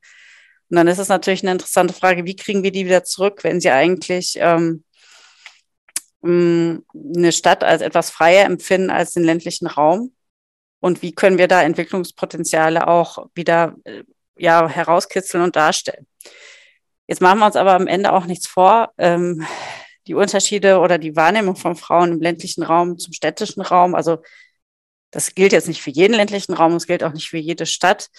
Und dann ist es natürlich eine interessante Frage, wie kriegen wir die wieder zurück, wenn sie eigentlich ähm, eine Stadt als etwas freier empfinden als den ländlichen Raum? Und wie können wir da Entwicklungspotenziale auch wieder äh, ja, herauskitzeln und darstellen? Jetzt machen wir uns aber am Ende auch nichts vor. Ähm, die Unterschiede oder die Wahrnehmung von Frauen im ländlichen Raum zum städtischen Raum, also das gilt jetzt nicht für jeden ländlichen Raum, es gilt auch nicht für jede Stadt.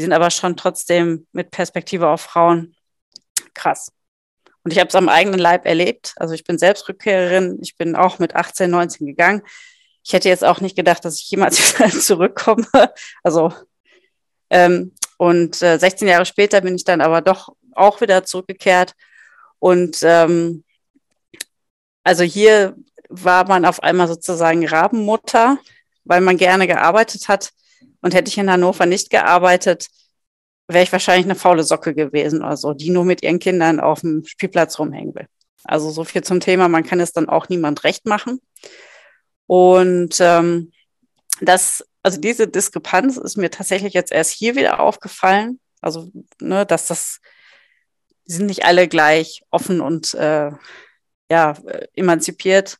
Die sind aber schon trotzdem mit Perspektive auf Frauen krass. Und ich habe es am eigenen Leib erlebt. Also ich bin selbst Rückkehrerin. Ich bin auch mit 18, 19 gegangen. Ich hätte jetzt auch nicht gedacht, dass ich jemals wieder zurückkomme. Also ähm, und äh, 16 Jahre später bin ich dann aber doch auch wieder zurückgekehrt. Und ähm, also hier war man auf einmal sozusagen Rabenmutter, weil man gerne gearbeitet hat. Und hätte ich in Hannover nicht gearbeitet, wäre ich wahrscheinlich eine faule Socke gewesen oder so, die nur mit ihren Kindern auf dem Spielplatz rumhängen will. Also so viel zum Thema, man kann es dann auch niemand recht machen. Und ähm, das, also diese Diskrepanz ist mir tatsächlich jetzt erst hier wieder aufgefallen. Also, ne, dass das, die sind nicht alle gleich offen und äh, ja, emanzipiert.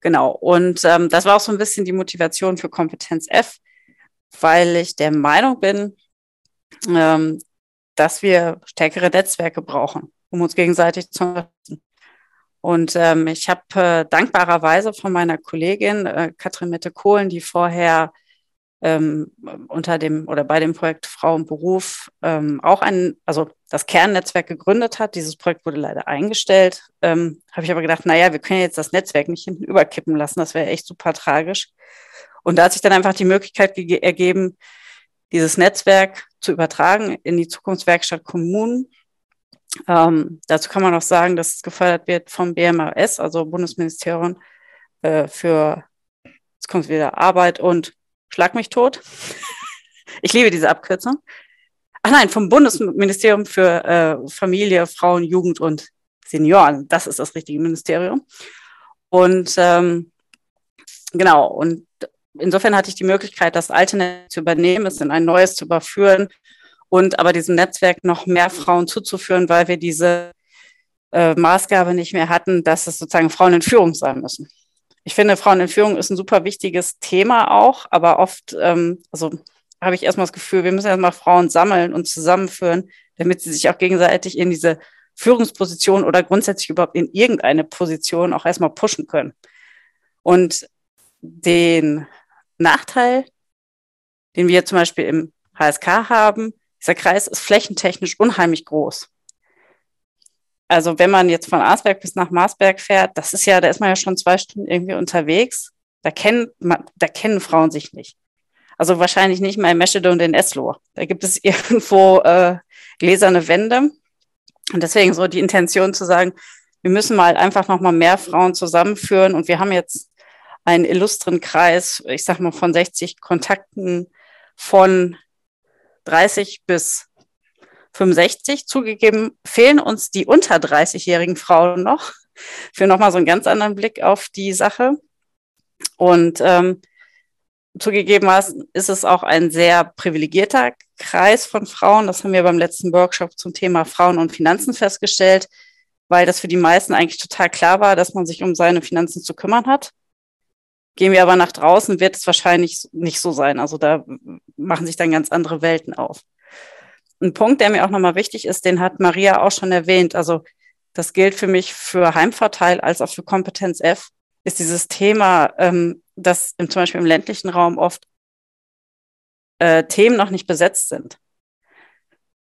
Genau. Und ähm, das war auch so ein bisschen die Motivation für Kompetenz F, weil ich der Meinung bin, ähm, dass wir stärkere Netzwerke brauchen, um uns gegenseitig zu unterstützen. Und ähm, ich habe äh, dankbarerweise von meiner Kollegin äh, Katrin Mette-Kohlen, die vorher ähm, unter dem oder bei dem Projekt Frau und Beruf ähm, auch ein, also das Kernnetzwerk gegründet hat. Dieses Projekt wurde leider eingestellt. Ähm, habe ich aber gedacht, naja, wir können jetzt das Netzwerk nicht hinten überkippen lassen. Das wäre echt super tragisch. Und da hat sich dann einfach die Möglichkeit ergeben, dieses Netzwerk zu übertragen in die Zukunftswerkstatt Kommunen. Ähm, dazu kann man auch sagen, dass es gefördert wird vom BMAS, also Bundesministerium äh, für, jetzt kommt wieder Arbeit und Schlag mich tot. ich liebe diese Abkürzung. Ach nein, vom Bundesministerium für äh, Familie, Frauen, Jugend und Senioren. Das ist das richtige Ministerium. Und ähm, genau, und insofern hatte ich die Möglichkeit, das alte Netz zu übernehmen, es in ein neues zu überführen und aber diesem Netzwerk noch mehr Frauen zuzuführen, weil wir diese äh, Maßgabe nicht mehr hatten, dass es sozusagen Frauen in Führung sein müssen. Ich finde, Frauen in Führung ist ein super wichtiges Thema auch, aber oft, ähm, also habe ich erstmal das Gefühl, wir müssen erstmal Frauen sammeln und zusammenführen, damit sie sich auch gegenseitig in diese Führungsposition oder grundsätzlich überhaupt in irgendeine Position auch erstmal pushen können. Und den Nachteil, den wir zum Beispiel im HSK haben, dieser Kreis ist flächentechnisch unheimlich groß. Also wenn man jetzt von Arsberg bis nach Marsberg fährt, das ist ja, da ist man ja schon zwei Stunden irgendwie unterwegs. Da kennen, da kennen Frauen sich nicht. Also wahrscheinlich nicht mal in Meschede und in Esloh. Da gibt es irgendwo äh, gläserne Wände. Und deswegen so die Intention zu sagen, wir müssen mal einfach noch mal mehr Frauen zusammenführen. Und wir haben jetzt einen illustren Kreis, ich sag mal von 60 Kontakten von 30 bis 65. Zugegeben fehlen uns die unter 30-jährigen Frauen noch für nochmal so einen ganz anderen Blick auf die Sache. Und ähm, zugegebenermaßen ist es auch ein sehr privilegierter Kreis von Frauen. Das haben wir beim letzten Workshop zum Thema Frauen und Finanzen festgestellt, weil das für die meisten eigentlich total klar war, dass man sich um seine Finanzen zu kümmern hat. Gehen wir aber nach draußen, wird es wahrscheinlich nicht so sein. Also da machen sich dann ganz andere Welten auf. Ein Punkt, der mir auch nochmal wichtig ist, den hat Maria auch schon erwähnt. Also das gilt für mich für Heimvorteil als auch für Kompetenz F, ist dieses Thema, ähm, dass im, zum Beispiel im ländlichen Raum oft äh, Themen noch nicht besetzt sind.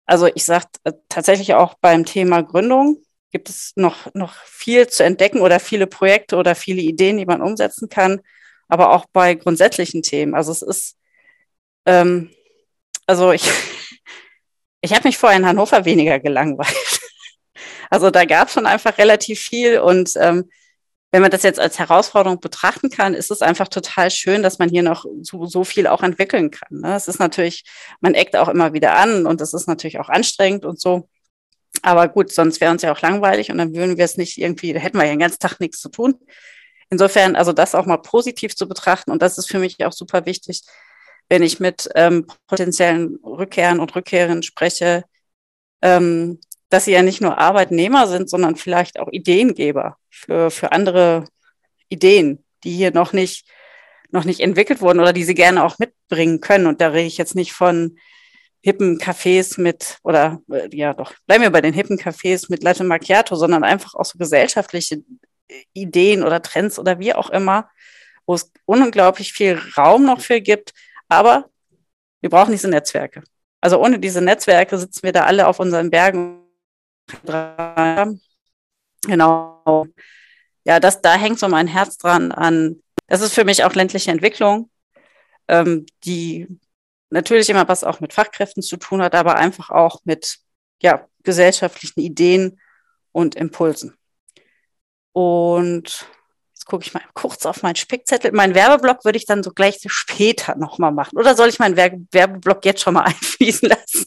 also ich sage äh, tatsächlich auch beim Thema Gründung gibt es noch, noch viel zu entdecken oder viele Projekte oder viele Ideen, die man umsetzen kann, aber auch bei grundsätzlichen Themen. Also es ist, ähm, also ich, ich habe mich vorher in Hannover weniger gelangweilt. Also da gab es schon einfach relativ viel und ähm, wenn man das jetzt als Herausforderung betrachten kann, ist es einfach total schön, dass man hier noch so, so viel auch entwickeln kann. Ne? Es ist natürlich, man eckt auch immer wieder an und es ist natürlich auch anstrengend und so. Aber gut, sonst wäre uns ja auch langweilig und dann würden wir es nicht irgendwie, da hätten wir ja den ganzen Tag nichts zu tun. Insofern, also das auch mal positiv zu betrachten und das ist für mich auch super wichtig, wenn ich mit ähm, potenziellen Rückkehrern und Rückkehrern spreche, ähm, dass sie ja nicht nur Arbeitnehmer sind, sondern vielleicht auch Ideengeber für, für andere Ideen, die hier noch nicht, noch nicht entwickelt wurden oder die sie gerne auch mitbringen können. Und da rede ich jetzt nicht von hippen Cafés mit, oder äh, ja doch, bleiben wir bei den hippen Cafés mit Latte Macchiato, sondern einfach auch so gesellschaftliche Ideen oder Trends oder wie auch immer, wo es unglaublich viel Raum noch für gibt. Aber wir brauchen diese Netzwerke. Also ohne diese Netzwerke sitzen wir da alle auf unseren Bergen Genau. Ja, das, da hängt so mein Herz dran an. Das ist für mich auch ländliche Entwicklung, ähm, die natürlich immer was auch mit Fachkräften zu tun hat, aber einfach auch mit ja, gesellschaftlichen Ideen und Impulsen. Und jetzt gucke ich mal kurz auf meinen Spickzettel. Mein Werbeblock würde ich dann so gleich später nochmal machen. Oder soll ich meinen Werbeblock jetzt schon mal einfließen lassen?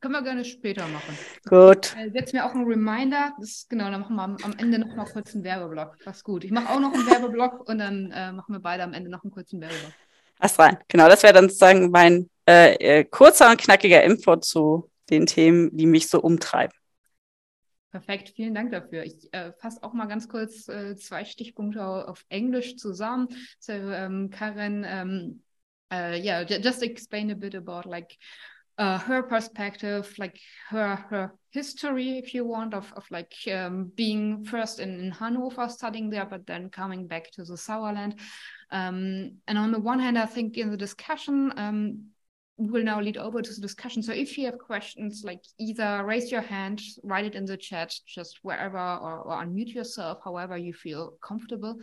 Können wir gerne später machen. Gut. Äh, setz mir auch einen Reminder. Das, genau, dann machen wir am, am Ende noch mal kurz einen Werbeblock. Ist gut. Ich mache auch noch einen Werbeblock und dann äh, machen wir beide am Ende noch einen kurzen Werbeblock. Hast rein. Genau, das wäre dann sozusagen mein äh, äh, kurzer und knackiger Info zu den Themen, die mich so umtreiben. Perfekt, vielen Dank dafür. Ich äh, fasse auch mal ganz kurz äh, zwei Stichpunkte auf Englisch zusammen. So, um, ähm, Karen, um, uh, yeah, just explain a bit about like uh, her perspective, like her her history, if you want, of, of like um, being first in, in Hanover studying there, but then coming back to the Sauerland. Um, and on the one hand, I think in the discussion, um, we'll now lead over to the discussion. So if you have questions, like either raise your hand, write it in the chat, just wherever, or, or unmute yourself, however you feel comfortable.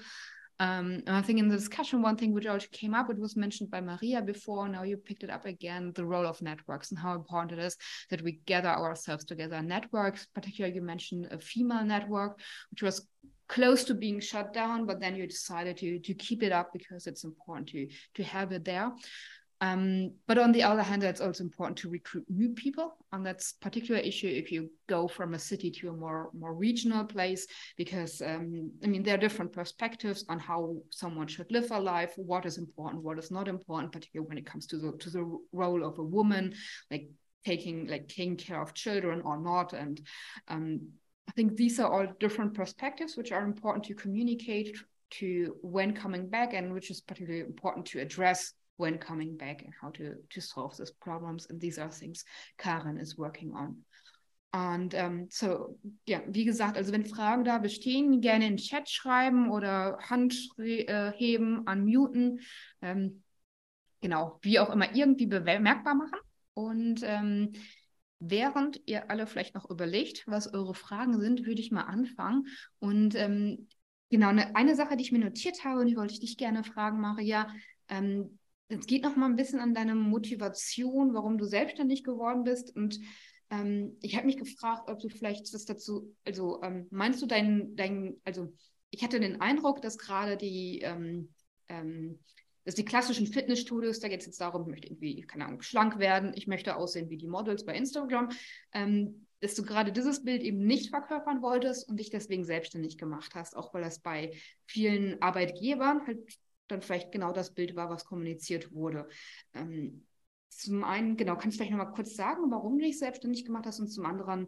Um, I think in the discussion, one thing which also came up, it was mentioned by Maria before, now you picked it up again, the role of networks and how important it is that we gather ourselves together. Networks, particularly you mentioned a female network, which was close to being shut down, but then you decided to, to keep it up because it's important to, to have it there. Um, but on the other hand, it's also important to recruit new people. on that particular issue if you go from a city to a more, more regional place, because um, I mean, there are different perspectives on how someone should live a life, what is important, what is not important, particularly when it comes to the, to the role of a woman, like taking, like taking care of children or not. And um, I think these are all different perspectives, which are important to communicate to when coming back and which is particularly important to address when coming back and how to, to solve these problems. And these are things Karen is working on. Und ähm, so, ja, wie gesagt, also wenn Fragen da bestehen, gerne in den Chat schreiben oder Hand äh, heben, unmuten. Ähm, genau, wie auch immer, irgendwie bemerkbar machen. Und ähm, während ihr alle vielleicht noch überlegt, was eure Fragen sind, würde ich mal anfangen. Und ähm, genau, eine, eine Sache, die ich mir notiert habe, und die wollte ich dich gerne fragen, Maria. Ähm, es geht noch mal ein bisschen an deine Motivation, warum du selbstständig geworden bist. Und ähm, ich habe mich gefragt, ob du vielleicht was dazu, also ähm, meinst du dein, dein, also ich hatte den Eindruck, dass gerade die, ähm, ähm dass die klassischen Fitnessstudios, da geht es jetzt darum, ich möchte irgendwie, keine Ahnung, schlank werden, ich möchte aussehen wie die Models bei Instagram, ähm, dass du gerade dieses Bild eben nicht verkörpern wolltest und dich deswegen selbstständig gemacht hast, auch weil das bei vielen Arbeitgebern halt dann vielleicht genau das Bild war, was kommuniziert wurde. Ähm, zum einen, genau, kannst du vielleicht nochmal kurz sagen, warum du dich selbstständig gemacht hast und zum anderen,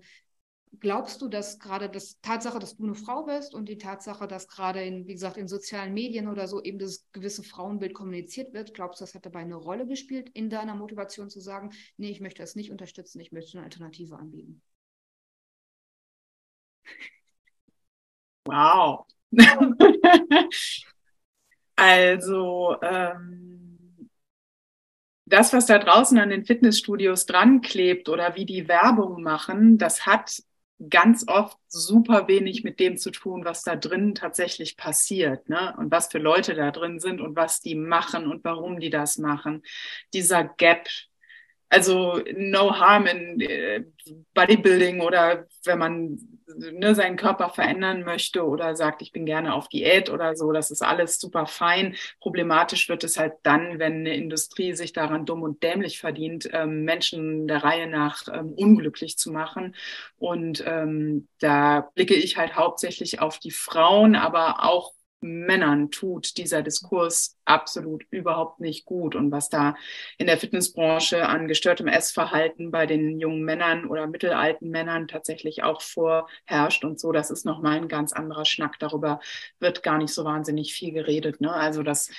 glaubst du, dass gerade das Tatsache, dass du eine Frau bist und die Tatsache, dass gerade in, wie gesagt, in sozialen Medien oder so eben das gewisse Frauenbild kommuniziert wird, glaubst du, das hat dabei eine Rolle gespielt in deiner Motivation zu sagen, nee, ich möchte das nicht unterstützen, ich möchte eine Alternative anbieten? Wow. Also, ähm, das, was da draußen an den Fitnessstudios dran klebt oder wie die Werbung machen, das hat ganz oft super wenig mit dem zu tun, was da drin tatsächlich passiert, ne? Und was für Leute da drin sind und was die machen und warum die das machen. Dieser Gap, also no harm in äh, Bodybuilding oder wenn man ne, seinen Körper verändern möchte oder sagt, ich bin gerne auf Diät oder so, das ist alles super fein. Problematisch wird es halt dann, wenn eine Industrie sich daran dumm und dämlich verdient, ähm, Menschen der Reihe nach ähm, unglücklich zu machen. Und ähm, da blicke ich halt hauptsächlich auf die Frauen, aber auch Männern tut dieser Diskurs absolut überhaupt nicht gut. Und was da in der Fitnessbranche an gestörtem Essverhalten bei den jungen Männern oder mittelalten Männern tatsächlich auch vorherrscht und so, das ist nochmal ein ganz anderer Schnack. Darüber wird gar nicht so wahnsinnig viel geredet. Ne? Also das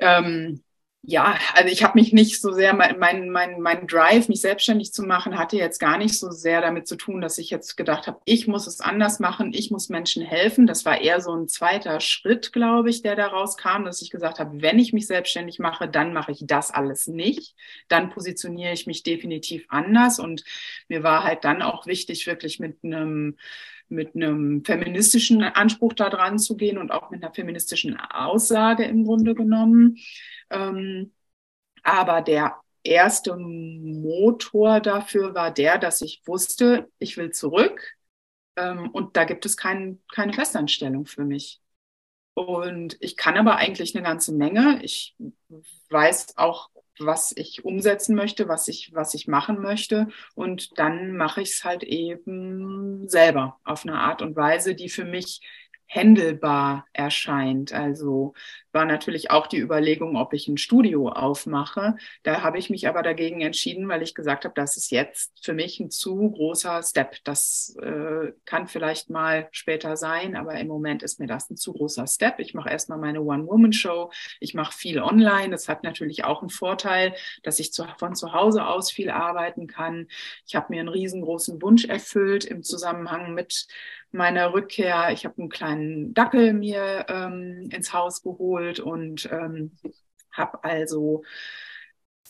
ähm, ja, also ich habe mich nicht so sehr, mein, mein, mein, mein Drive, mich selbstständig zu machen, hatte jetzt gar nicht so sehr damit zu tun, dass ich jetzt gedacht habe, ich muss es anders machen, ich muss Menschen helfen. Das war eher so ein zweiter Schritt, glaube ich, der daraus kam, dass ich gesagt habe, wenn ich mich selbstständig mache, dann mache ich das alles nicht. Dann positioniere ich mich definitiv anders. Und mir war halt dann auch wichtig, wirklich mit einem mit einem feministischen Anspruch da dran zu gehen und auch mit einer feministischen Aussage im Grunde genommen. Ähm, aber der erste Motor dafür war der, dass ich wusste, ich will zurück ähm, und da gibt es kein, keine Festanstellung für mich. Und ich kann aber eigentlich eine ganze Menge. Ich weiß auch, was ich umsetzen möchte, was ich, was ich machen möchte. Und dann mache ich es halt eben selber auf eine Art und Weise, die für mich händelbar erscheint. Also war natürlich auch die Überlegung, ob ich ein Studio aufmache. Da habe ich mich aber dagegen entschieden, weil ich gesagt habe, das ist jetzt für mich ein zu großer Step. Das äh, kann vielleicht mal später sein, aber im Moment ist mir das ein zu großer Step. Ich mache erstmal meine One-Woman-Show. Ich mache viel online. Das hat natürlich auch einen Vorteil, dass ich zu, von zu Hause aus viel arbeiten kann. Ich habe mir einen riesengroßen Wunsch erfüllt im Zusammenhang mit meiner Rückkehr. Ich habe einen kleinen Dackel mir ähm, ins Haus geholt und ähm, habe also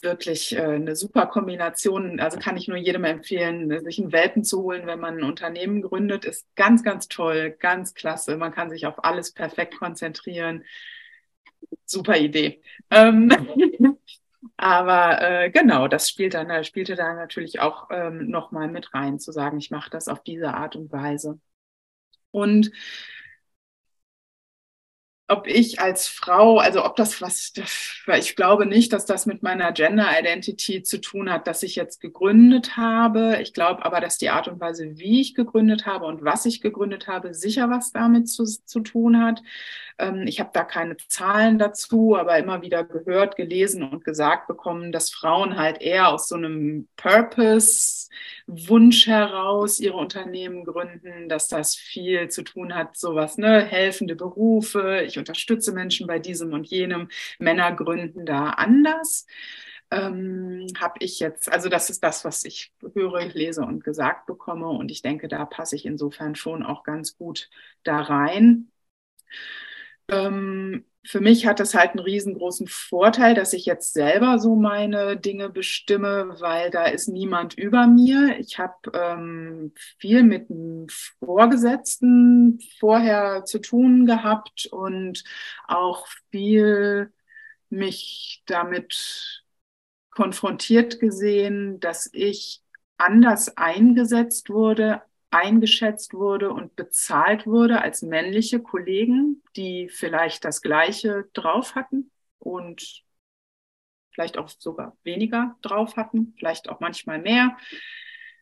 wirklich äh, eine super Kombination. Also kann ich nur jedem empfehlen, sich einen Welpen zu holen, wenn man ein Unternehmen gründet. Ist ganz, ganz toll, ganz klasse. Man kann sich auf alles perfekt konzentrieren. Super Idee. Ähm, aber äh, genau, das spielt dann, spielte da natürlich auch ähm, nochmal mit rein, zu sagen, ich mache das auf diese Art und Weise. Und ob ich als Frau, also ob das was, ich glaube nicht, dass das mit meiner Gender Identity zu tun hat, dass ich jetzt gegründet habe. Ich glaube aber, dass die Art und Weise, wie ich gegründet habe und was ich gegründet habe, sicher was damit zu, zu tun hat. Ähm, ich habe da keine Zahlen dazu, aber immer wieder gehört, gelesen und gesagt bekommen, dass Frauen halt eher aus so einem Purpose-Wunsch heraus ihre Unternehmen gründen, dass das viel zu tun hat, sowas, ne, helfende Berufe. Ich unterstütze Menschen bei diesem und jenem. Männer gründen da anders. Ähm, habe ich jetzt, also das ist das, was ich höre, lese und gesagt bekomme. Und ich denke, da passe ich insofern schon auch ganz gut da rein. Ähm, für mich hat das halt einen riesengroßen Vorteil, dass ich jetzt selber so meine Dinge bestimme, weil da ist niemand über mir. Ich habe ähm, viel mit einem Vorgesetzten vorher zu tun gehabt und auch viel mich damit konfrontiert gesehen, dass ich anders eingesetzt wurde, eingeschätzt wurde und bezahlt wurde als männliche Kollegen, die vielleicht das Gleiche drauf hatten und vielleicht auch sogar weniger drauf hatten, vielleicht auch manchmal mehr.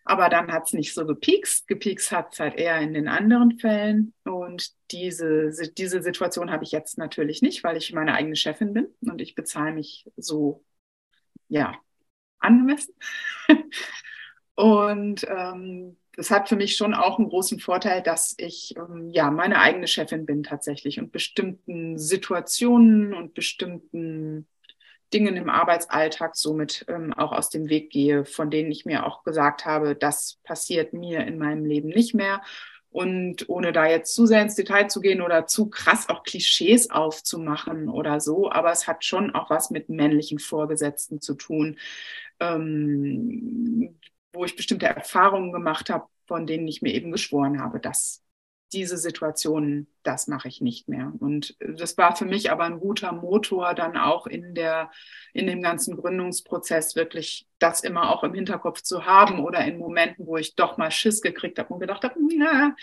Aber dann hat es nicht so gepiekst. Gepiekst hat es halt eher in den anderen Fällen. Und diese, diese Situation habe ich jetzt natürlich nicht, weil ich meine eigene Chefin bin und ich bezahle mich so, ja, angemessen. und ähm, das hat für mich schon auch einen großen Vorteil, dass ich ähm, ja meine eigene Chefin bin tatsächlich und bestimmten Situationen und bestimmten Dingen im Arbeitsalltag somit ähm, auch aus dem Weg gehe, von denen ich mir auch gesagt habe, das passiert mir in meinem Leben nicht mehr. Und ohne da jetzt zu sehr ins Detail zu gehen oder zu krass auch Klischees aufzumachen oder so, aber es hat schon auch was mit männlichen Vorgesetzten zu tun, ähm, wo ich bestimmte Erfahrungen gemacht habe, von denen ich mir eben geschworen habe, dass diese Situationen, das mache ich nicht mehr. Und das war für mich aber ein guter Motor, dann auch in der, in dem ganzen Gründungsprozess wirklich das immer auch im Hinterkopf zu haben oder in Momenten, wo ich doch mal Schiss gekriegt habe und gedacht habe, na,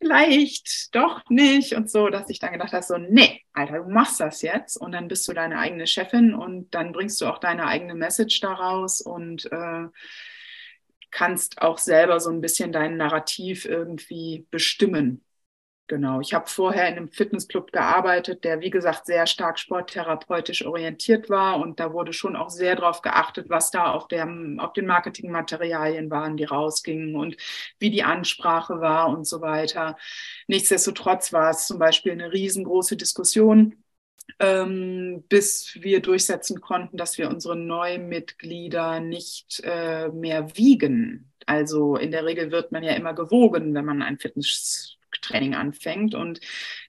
vielleicht doch nicht und so, dass ich dann gedacht habe, so, nee, Alter, du machst das jetzt und dann bist du deine eigene Chefin und dann bringst du auch deine eigene Message daraus und äh, kannst auch selber so ein bisschen dein Narrativ irgendwie bestimmen. Genau. Ich habe vorher in einem Fitnessclub gearbeitet, der wie gesagt sehr stark sporttherapeutisch orientiert war und da wurde schon auch sehr darauf geachtet, was da auf, der, auf den Marketingmaterialien waren, die rausgingen und wie die Ansprache war und so weiter. Nichtsdestotrotz war es zum Beispiel eine riesengroße Diskussion ähm, bis wir durchsetzen konnten, dass wir unsere Neumitglieder nicht äh, mehr wiegen. Also in der Regel wird man ja immer gewogen, wenn man ein Fitnesstraining anfängt und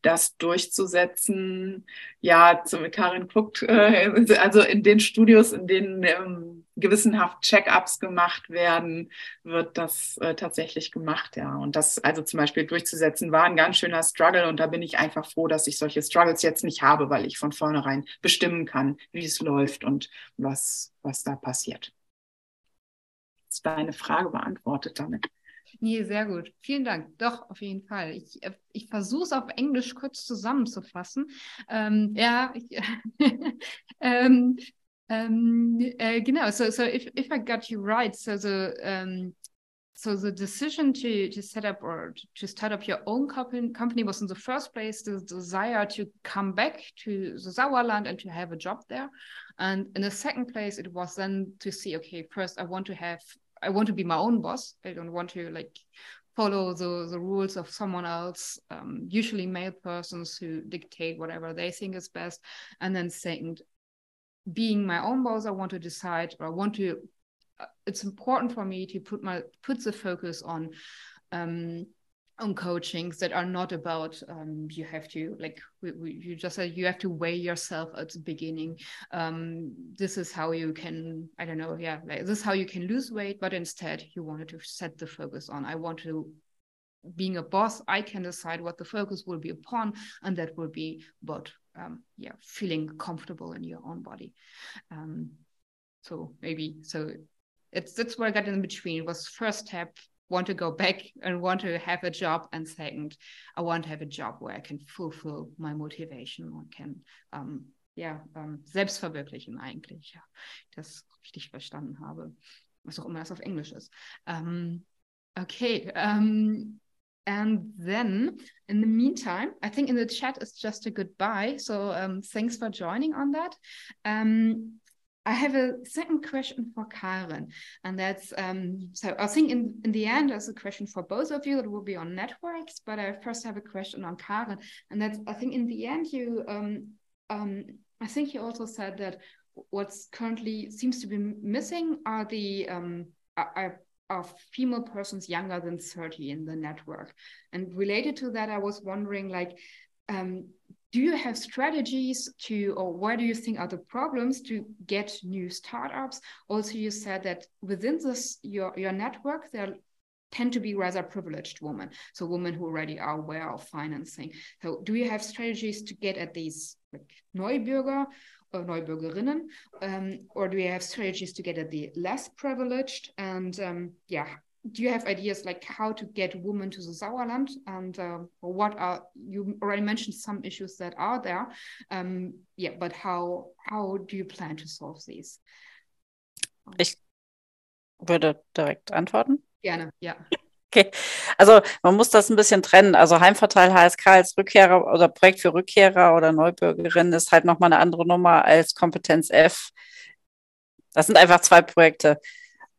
das durchzusetzen, ja, Karin guckt, äh, also in den Studios, in denen ähm, gewissenhaft Check-ups gemacht werden, wird das äh, tatsächlich gemacht, ja. Und das also zum Beispiel durchzusetzen war ein ganz schöner Struggle und da bin ich einfach froh, dass ich solche Struggles jetzt nicht habe, weil ich von vornherein bestimmen kann, wie es läuft und was, was da passiert. Ist deine Frage beantwortet damit? Nee, sehr gut. Vielen Dank. Doch, auf jeden Fall. Ich, äh, ich versuche es auf Englisch kurz zusammenzufassen. Ähm, ja, ich, ähm, um, uh, genau. So, so if, if I got you right, so the um, so the decision to to set up or to start up your own company, company was in the first place the desire to come back to the Sauerland and to have a job there, and in the second place it was then to see okay first I want to have I want to be my own boss. I don't want to like follow the, the rules of someone else, um, usually male persons who dictate whatever they think is best. And then second, being my own boss, I want to decide or I want to. Uh, it's important for me to put my put the focus on um, on coachings that are not about um, you have to like we, we, you just said you have to weigh yourself at the beginning um, this is how you can i don't know yeah like this is how you can lose weight but instead you wanted to set the focus on i want to being a boss i can decide what the focus will be upon and that will be about um, yeah feeling comfortable in your own body. Um, so maybe so it's that's where i got in between it was first step want to go back and want to have a job and second i want to have a job where i can fulfill my motivation and can um, um, selbst verwirklichen eigentlich ja. Das richtig verstanden habe was auch immer das auf englisch ist. Um, okay um, And then in the meantime, I think in the chat is just a goodbye. So um, thanks for joining on that. Um, I have a second question for Karen, and that's um, so I think in, in the end there's a question for both of you that will be on networks, but I first have a question on Karen, and that's I think in the end you um, um, I think you also said that what's currently seems to be missing are the um, are, of female persons younger than 30 in the network. And related to that, I was wondering like, um, do you have strategies to, or where do you think are the problems to get new startups? Also, you said that within this your your network, there tend to be rather privileged women, so women who already are aware of financing. So, do you have strategies to get at these like Neubürger or Neubürgerinnen, um, or do you have strategies to get at the less privileged? And um, yeah, do you have ideas like how to get women to the Sauerland? And uh, what are you already mentioned some issues that are there. Um, yeah but how how do you plan to solve these? Ich würde direkt antworten. Gerne ja Okay, also man muss das ein bisschen trennen. Also Heimverteil HSK als Rückkehrer oder Projekt für Rückkehrer oder Neubürgerinnen ist halt nochmal eine andere Nummer als Kompetenz F. Das sind einfach zwei Projekte.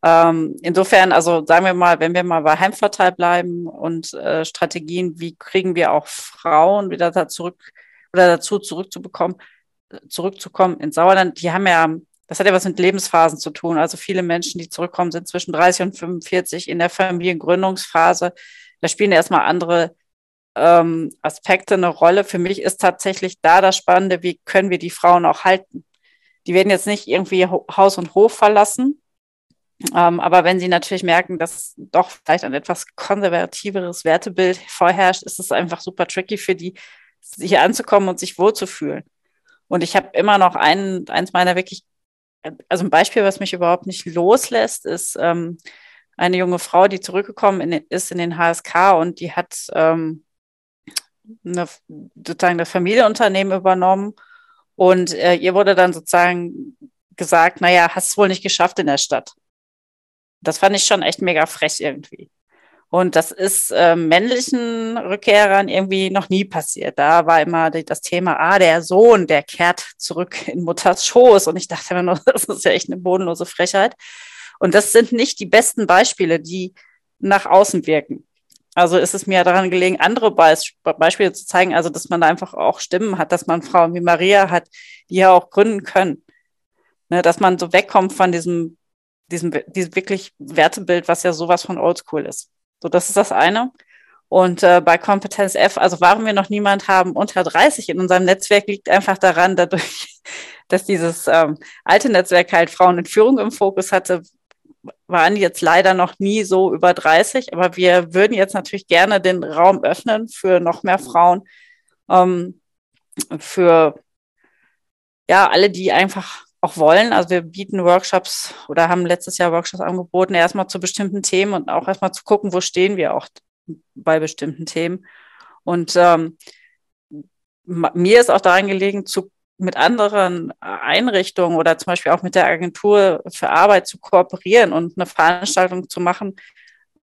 Ähm, insofern, also sagen wir mal, wenn wir mal bei Heimverteil bleiben und äh, Strategien, wie kriegen wir auch Frauen wieder da zurück oder dazu zurückzubekommen, zurückzukommen ins Sauerland, die haben ja, das hat ja was mit Lebensphasen zu tun. Also viele Menschen, die zurückkommen, sind zwischen 30 und 45 in der Familiengründungsphase. Da spielen erstmal andere ähm, Aspekte eine Rolle. Für mich ist tatsächlich da das Spannende, wie können wir die Frauen auch halten. Die werden jetzt nicht irgendwie Haus und Hof verlassen, ähm, aber wenn sie natürlich merken, dass doch vielleicht ein etwas konservativeres Wertebild vorherrscht, ist es einfach super tricky für die, hier anzukommen und sich wohlzufühlen. Und ich habe immer noch ein, eins meiner wirklich, also ein Beispiel, was mich überhaupt nicht loslässt, ist ähm, eine junge Frau, die zurückgekommen in, ist in den HSK und die hat ähm, eine, sozusagen das Familienunternehmen übernommen und äh, ihr wurde dann sozusagen gesagt, naja, hast es wohl nicht geschafft in der Stadt. Das fand ich schon echt mega frech irgendwie. Und das ist äh, männlichen Rückkehrern irgendwie noch nie passiert. Da war immer die, das Thema, ah, der Sohn, der kehrt zurück in Mutters Schoß. Und ich dachte immer nur, das ist ja echt eine bodenlose Frechheit. Und das sind nicht die besten Beispiele, die nach außen wirken. Also ist es mir daran gelegen, andere Beispiele zu zeigen, also dass man da einfach auch Stimmen hat, dass man Frauen wie Maria hat, die ja auch gründen können. Ne, dass man so wegkommt von diesem diesem, diesem wirklich Wertebild, was ja sowas von oldschool ist. So, das ist das eine. Und äh, bei Kompetenz F, also warum wir noch niemand haben unter 30 in unserem Netzwerk, liegt einfach daran, dadurch, dass dieses ähm, alte Netzwerk halt Frauen in Führung im Fokus hatte, waren jetzt leider noch nie so über 30. Aber wir würden jetzt natürlich gerne den Raum öffnen für noch mehr Frauen, ähm, für ja alle, die einfach auch wollen. Also wir bieten Workshops oder haben letztes Jahr Workshops angeboten, erstmal zu bestimmten Themen und auch erstmal zu gucken, wo stehen wir auch bei bestimmten Themen. Und ähm, mir ist auch daran gelegen, zu, mit anderen Einrichtungen oder zum Beispiel auch mit der Agentur für Arbeit zu kooperieren und eine Veranstaltung zu machen,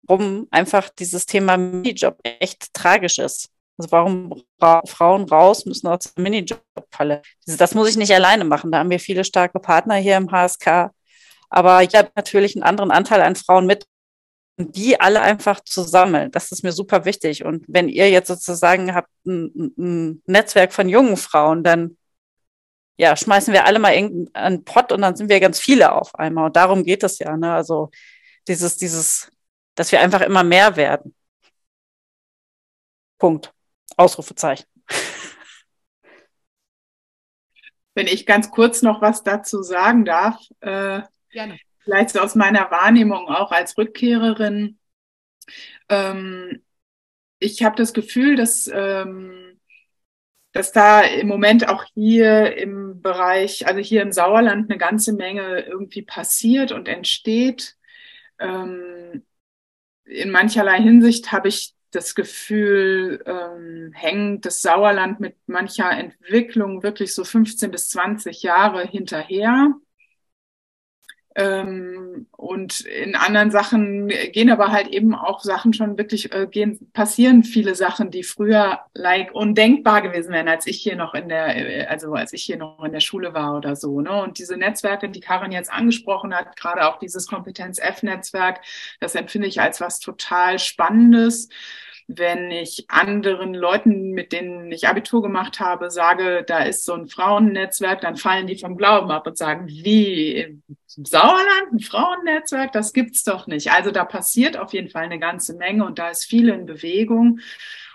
um einfach dieses Thema Minijob echt tragisch ist. Also warum ra Frauen raus müssen aus der Minijob-Falle. Das muss ich nicht alleine machen. Da haben wir viele starke Partner hier im HSK. Aber ich habe natürlich einen anderen Anteil an Frauen mit. Und die alle einfach zu sammeln, das ist mir super wichtig. Und wenn ihr jetzt sozusagen habt ein, ein Netzwerk von jungen Frauen, dann ja, schmeißen wir alle mal einen Pott und dann sind wir ganz viele auf einmal. Und darum geht es ja. Ne? Also dieses, dieses, dass wir einfach immer mehr werden. Punkt. Ausrufezeichen. Wenn ich ganz kurz noch was dazu sagen darf, äh, Gerne. vielleicht so aus meiner Wahrnehmung auch als Rückkehrerin. Ähm, ich habe das Gefühl, dass, ähm, dass da im Moment auch hier im Bereich, also hier im Sauerland, eine ganze Menge irgendwie passiert und entsteht. Ähm, in mancherlei Hinsicht habe ich das Gefühl, ähm, hängt das Sauerland mit mancher Entwicklung wirklich so 15 bis 20 Jahre hinterher. Ähm, und in anderen Sachen gehen aber halt eben auch Sachen schon wirklich, äh, gehen, passieren viele Sachen, die früher like undenkbar gewesen wären, als ich hier noch in der, äh, also als ich hier noch in der Schule war oder so. Ne? Und diese Netzwerke, die Karin jetzt angesprochen hat, gerade auch dieses Kompetenz-F-Netzwerk, das empfinde ich als was total Spannendes wenn ich anderen Leuten, mit denen ich Abitur gemacht habe, sage, da ist so ein Frauennetzwerk, dann fallen die vom Glauben ab und sagen, wie im Sauerland ein Frauennetzwerk, das gibt's doch nicht. Also da passiert auf jeden Fall eine ganze Menge und da ist viel in Bewegung.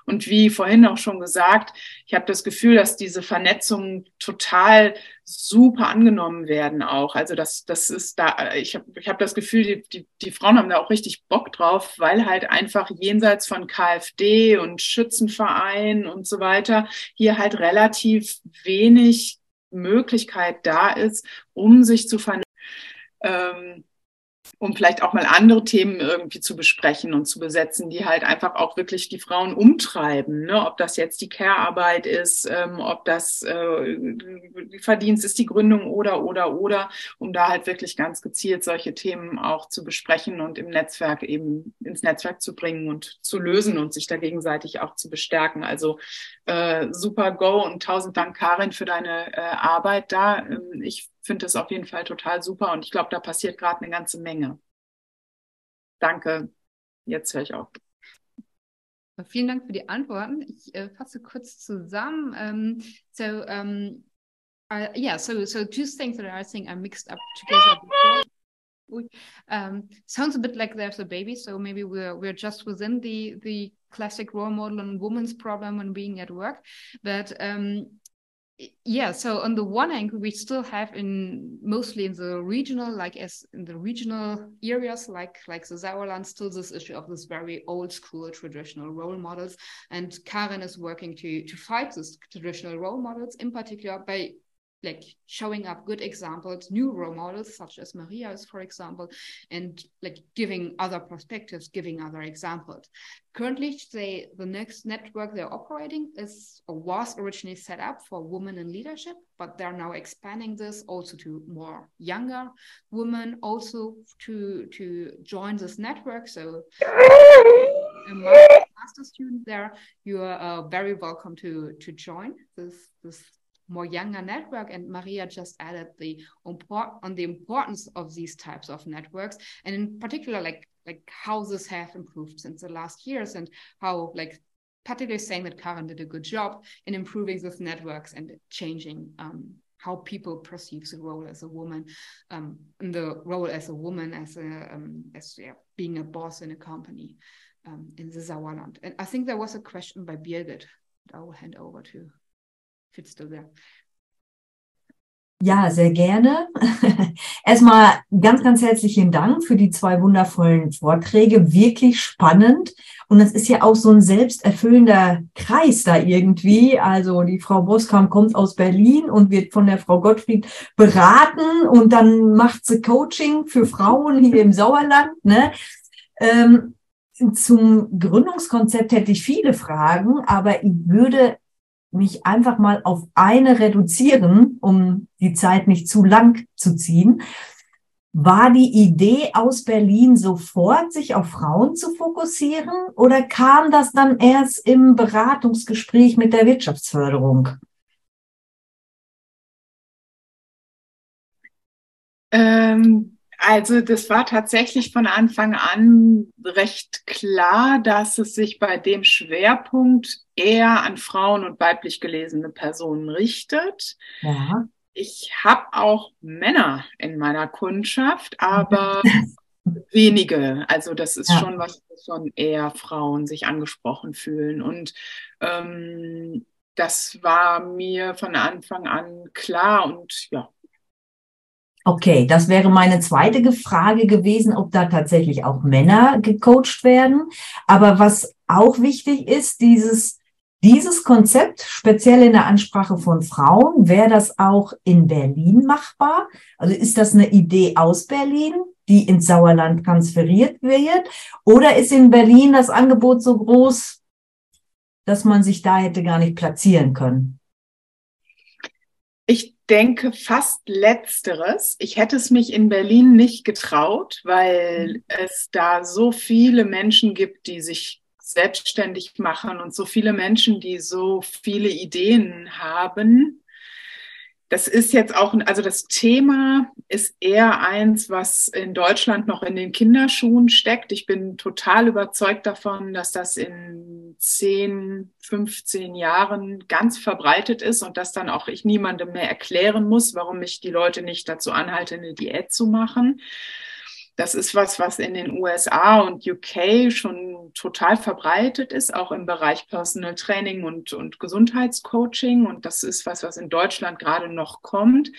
Und wie vorhin auch schon gesagt, ich habe das Gefühl, dass diese Vernetzungen total super angenommen werden auch. Also das, das ist da, ich habe ich hab das Gefühl, die, die, die Frauen haben da auch richtig Bock drauf, weil halt einfach jenseits von KfD und Schützenverein und so weiter hier halt relativ wenig Möglichkeit da ist, um sich zu vernetzen. Ähm, um vielleicht auch mal andere Themen irgendwie zu besprechen und zu besetzen, die halt einfach auch wirklich die Frauen umtreiben. Ne? Ob das jetzt die Care-Arbeit ist, ähm, ob das äh, Verdienst ist, die Gründung oder, oder, oder, um da halt wirklich ganz gezielt solche Themen auch zu besprechen und im Netzwerk eben ins Netzwerk zu bringen und zu lösen und sich da gegenseitig auch zu bestärken. Also äh, super Go und tausend Dank, Karin, für deine äh, Arbeit da. Ähm, ich finde das auf jeden Fall total super und ich glaube, da passiert gerade eine ganze Menge. Danke. Jetzt höre ich auf. Vielen Dank für die Antworten. Ich äh, fasse kurz zusammen. Um, so, um, uh, yeah, so so two things that I think are mixed up together um, sounds a bit like there's a baby, so maybe we're we're just within the the classic role model and woman's problem when being at work. But um, yeah so on the one hand we still have in mostly in the regional like as in the regional areas like like the sauerland still this issue of this very old school traditional role models. And karen is working to to fight these traditional role models in particular by like showing up good examples, new role models, such as Maria's, for example, and like giving other perspectives, giving other examples. Currently, they, the next network they're operating is or was originally set up for women in leadership, but they're now expanding this also to more younger women, also to to join this network. So master student there, you are uh, very welcome to to join this this more younger network and maria just added the on the importance of these types of networks and in particular like like how this have improved since the last years and how like particularly saying that karen did a good job in improving these networks and changing um, how people perceive the role as a woman, um, the role as a woman as a um, as yeah, being a boss in a company um, in the Sauerland. And I think there was a question by Birgit that I will hand over to. Fitzt du sehr? Ja, sehr gerne. Erstmal ganz, ganz herzlichen Dank für die zwei wundervollen Vorträge. Wirklich spannend. Und es ist ja auch so ein selbsterfüllender Kreis da irgendwie. Also die Frau Boskamp kommt aus Berlin und wird von der Frau Gottfried beraten und dann macht sie Coaching für Frauen hier im Sauerland. Ne? Ähm, zum Gründungskonzept hätte ich viele Fragen, aber ich würde mich einfach mal auf eine reduzieren, um die Zeit nicht zu lang zu ziehen. War die Idee aus Berlin sofort, sich auf Frauen zu fokussieren oder kam das dann erst im Beratungsgespräch mit der Wirtschaftsförderung? Ähm, also das war tatsächlich von Anfang an recht klar, dass es sich bei dem Schwerpunkt eher an Frauen und weiblich gelesene Personen richtet. Ja. Ich habe auch Männer in meiner Kundschaft, aber wenige. Also das ist ja. schon was, wo schon eher Frauen sich angesprochen fühlen. Und ähm, das war mir von Anfang an klar und ja, Okay, das wäre meine zweite Frage gewesen, ob da tatsächlich auch Männer gecoacht werden. Aber was auch wichtig ist, dieses, dieses Konzept, speziell in der Ansprache von Frauen, wäre das auch in Berlin machbar? Also ist das eine Idee aus Berlin, die ins Sauerland transferiert wird? Oder ist in Berlin das Angebot so groß, dass man sich da hätte gar nicht platzieren können? Denke fast letzteres. Ich hätte es mich in Berlin nicht getraut, weil es da so viele Menschen gibt, die sich selbstständig machen und so viele Menschen, die so viele Ideen haben das ist jetzt auch, also das Thema ist eher eins, was in Deutschland noch in den Kinderschuhen steckt. Ich bin total überzeugt davon, dass das in 10, 15 Jahren ganz verbreitet ist und dass dann auch ich niemandem mehr erklären muss, warum ich die Leute nicht dazu anhalte, eine Diät zu machen. Das ist was, was in den USA und UK schon total verbreitet ist, auch im Bereich Personal Training und, und Gesundheitscoaching. Und das ist was, was in Deutschland gerade noch kommt.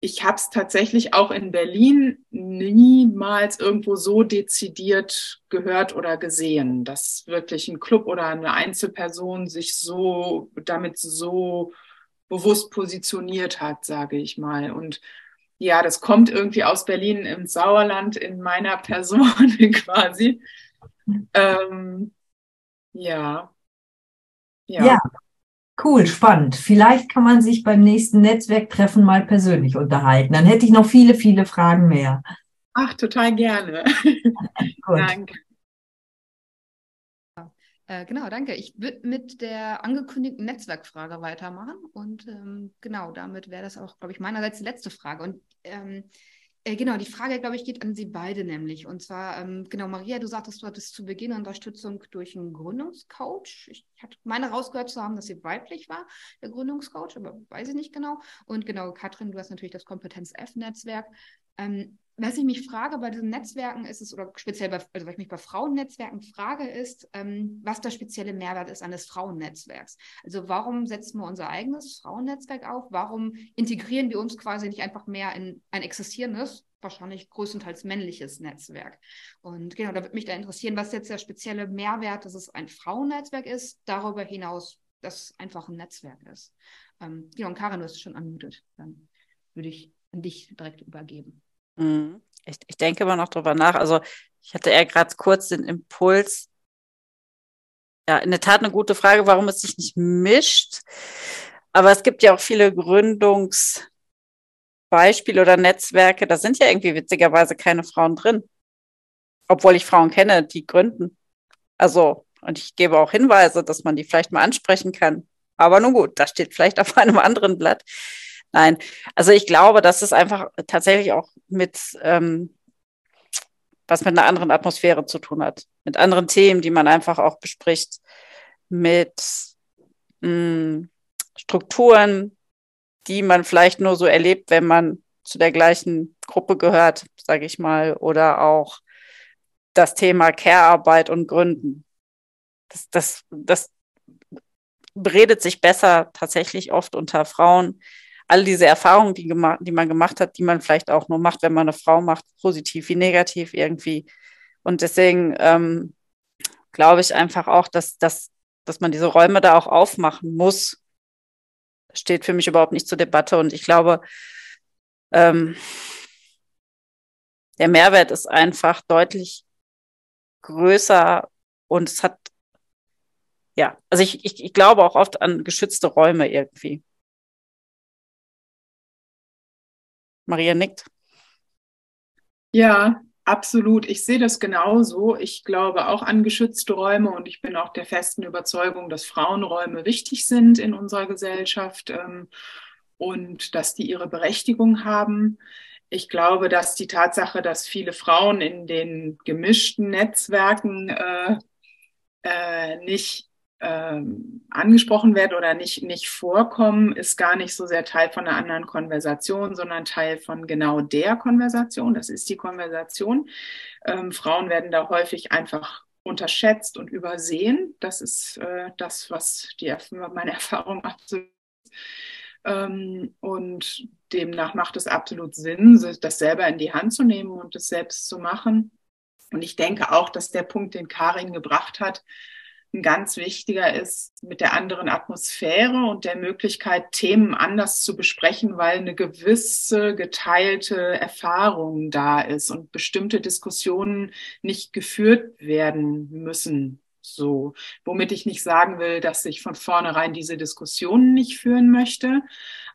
Ich habe es tatsächlich auch in Berlin niemals irgendwo so dezidiert gehört oder gesehen, dass wirklich ein Club oder eine Einzelperson sich so damit so bewusst positioniert hat, sage ich mal. Und ja, das kommt irgendwie aus Berlin ins Sauerland in meiner Person quasi. Ähm, ja. ja. Ja. Cool, spannend. Vielleicht kann man sich beim nächsten Netzwerktreffen mal persönlich unterhalten. Dann hätte ich noch viele, viele Fragen mehr. Ach, total gerne. Danke. Äh, genau, danke. Ich würde mit der angekündigten Netzwerkfrage weitermachen. Und ähm, genau, damit wäre das auch, glaube ich, meinerseits die letzte Frage. Und ähm, äh, genau, die Frage, glaube ich, geht an Sie beide nämlich. Und zwar, ähm, genau, Maria, du sagtest, du hattest zu Beginn Unterstützung durch einen Gründungscoach. Ich hatte meine rausgehört zu haben, dass sie weiblich war, der Gründungscoach, aber weiß ich nicht genau. Und genau, Katrin, du hast natürlich das Kompetenz-F-Netzwerk. Ähm, was ich mich frage bei diesen Netzwerken ist es, oder speziell bei, also was ich mich bei Frauennetzwerken frage, ist, ähm, was der spezielle Mehrwert ist eines Frauennetzwerks. Also warum setzen wir unser eigenes Frauennetzwerk auf? Warum integrieren wir uns quasi nicht einfach mehr in ein existierendes, wahrscheinlich größtenteils männliches Netzwerk? Und genau, da würde mich da interessieren, was jetzt der spezielle Mehrwert, dass es ein Frauennetzwerk ist, darüber hinaus, dass es einfach ein Netzwerk ist. Ähm, genau, und Karin, du hast es schon anmutet. Dann würde ich an dich direkt übergeben. Mhm. Ich, ich denke immer noch drüber nach. Also ich hatte eher gerade kurz den Impuls, ja, in der Tat eine gute Frage, warum es sich nicht mischt. Aber es gibt ja auch viele Gründungsbeispiele oder Netzwerke, da sind ja irgendwie witzigerweise keine Frauen drin. Obwohl ich Frauen kenne, die gründen. Also, und ich gebe auch Hinweise, dass man die vielleicht mal ansprechen kann. Aber nun gut, das steht vielleicht auf einem anderen Blatt. Nein, also ich glaube, dass es einfach tatsächlich auch mit ähm, was mit einer anderen Atmosphäre zu tun hat, mit anderen Themen, die man einfach auch bespricht, mit mh, hm, Strukturen, die man vielleicht nur so erlebt, wenn man zu der gleichen Gruppe gehört, sage ich mal, oder auch das Thema Care-Arbeit und Gründen. Das, das, das beredet sich besser tatsächlich oft unter Frauen, all diese Erfahrungen, die, die man gemacht hat, die man vielleicht auch nur macht, wenn man eine Frau macht, positiv wie negativ irgendwie. Und deswegen ähm, glaube ich einfach auch, dass, dass, dass man diese Räume da auch aufmachen muss. steht für mich überhaupt nicht zur Debatte. Und ich glaube, ähm, der Mehrwert ist einfach deutlich größer und es hat, ja, also ich, ich, ich glaube auch oft an geschützte Räume irgendwie. Maria nickt. Ja, absolut. Ich sehe das genauso. Ich glaube auch an geschützte Räume und ich bin auch der festen Überzeugung, dass Frauenräume wichtig sind in unserer Gesellschaft ähm, und dass die ihre Berechtigung haben. Ich glaube, dass die Tatsache, dass viele Frauen in den gemischten Netzwerken äh, äh, nicht ähm, angesprochen werden oder nicht, nicht vorkommen, ist gar nicht so sehr Teil von einer anderen Konversation, sondern Teil von genau der Konversation. Das ist die Konversation. Ähm, Frauen werden da häufig einfach unterschätzt und übersehen. Das ist äh, das, was die, meine Erfahrung absolut ähm, und demnach macht es absolut Sinn, das selber in die Hand zu nehmen und es selbst zu machen. Und ich denke auch, dass der Punkt, den Karin gebracht hat, ein ganz wichtiger ist mit der anderen Atmosphäre und der Möglichkeit, Themen anders zu besprechen, weil eine gewisse geteilte Erfahrung da ist und bestimmte Diskussionen nicht geführt werden müssen so, womit ich nicht sagen will, dass ich von vornherein diese Diskussionen nicht führen möchte,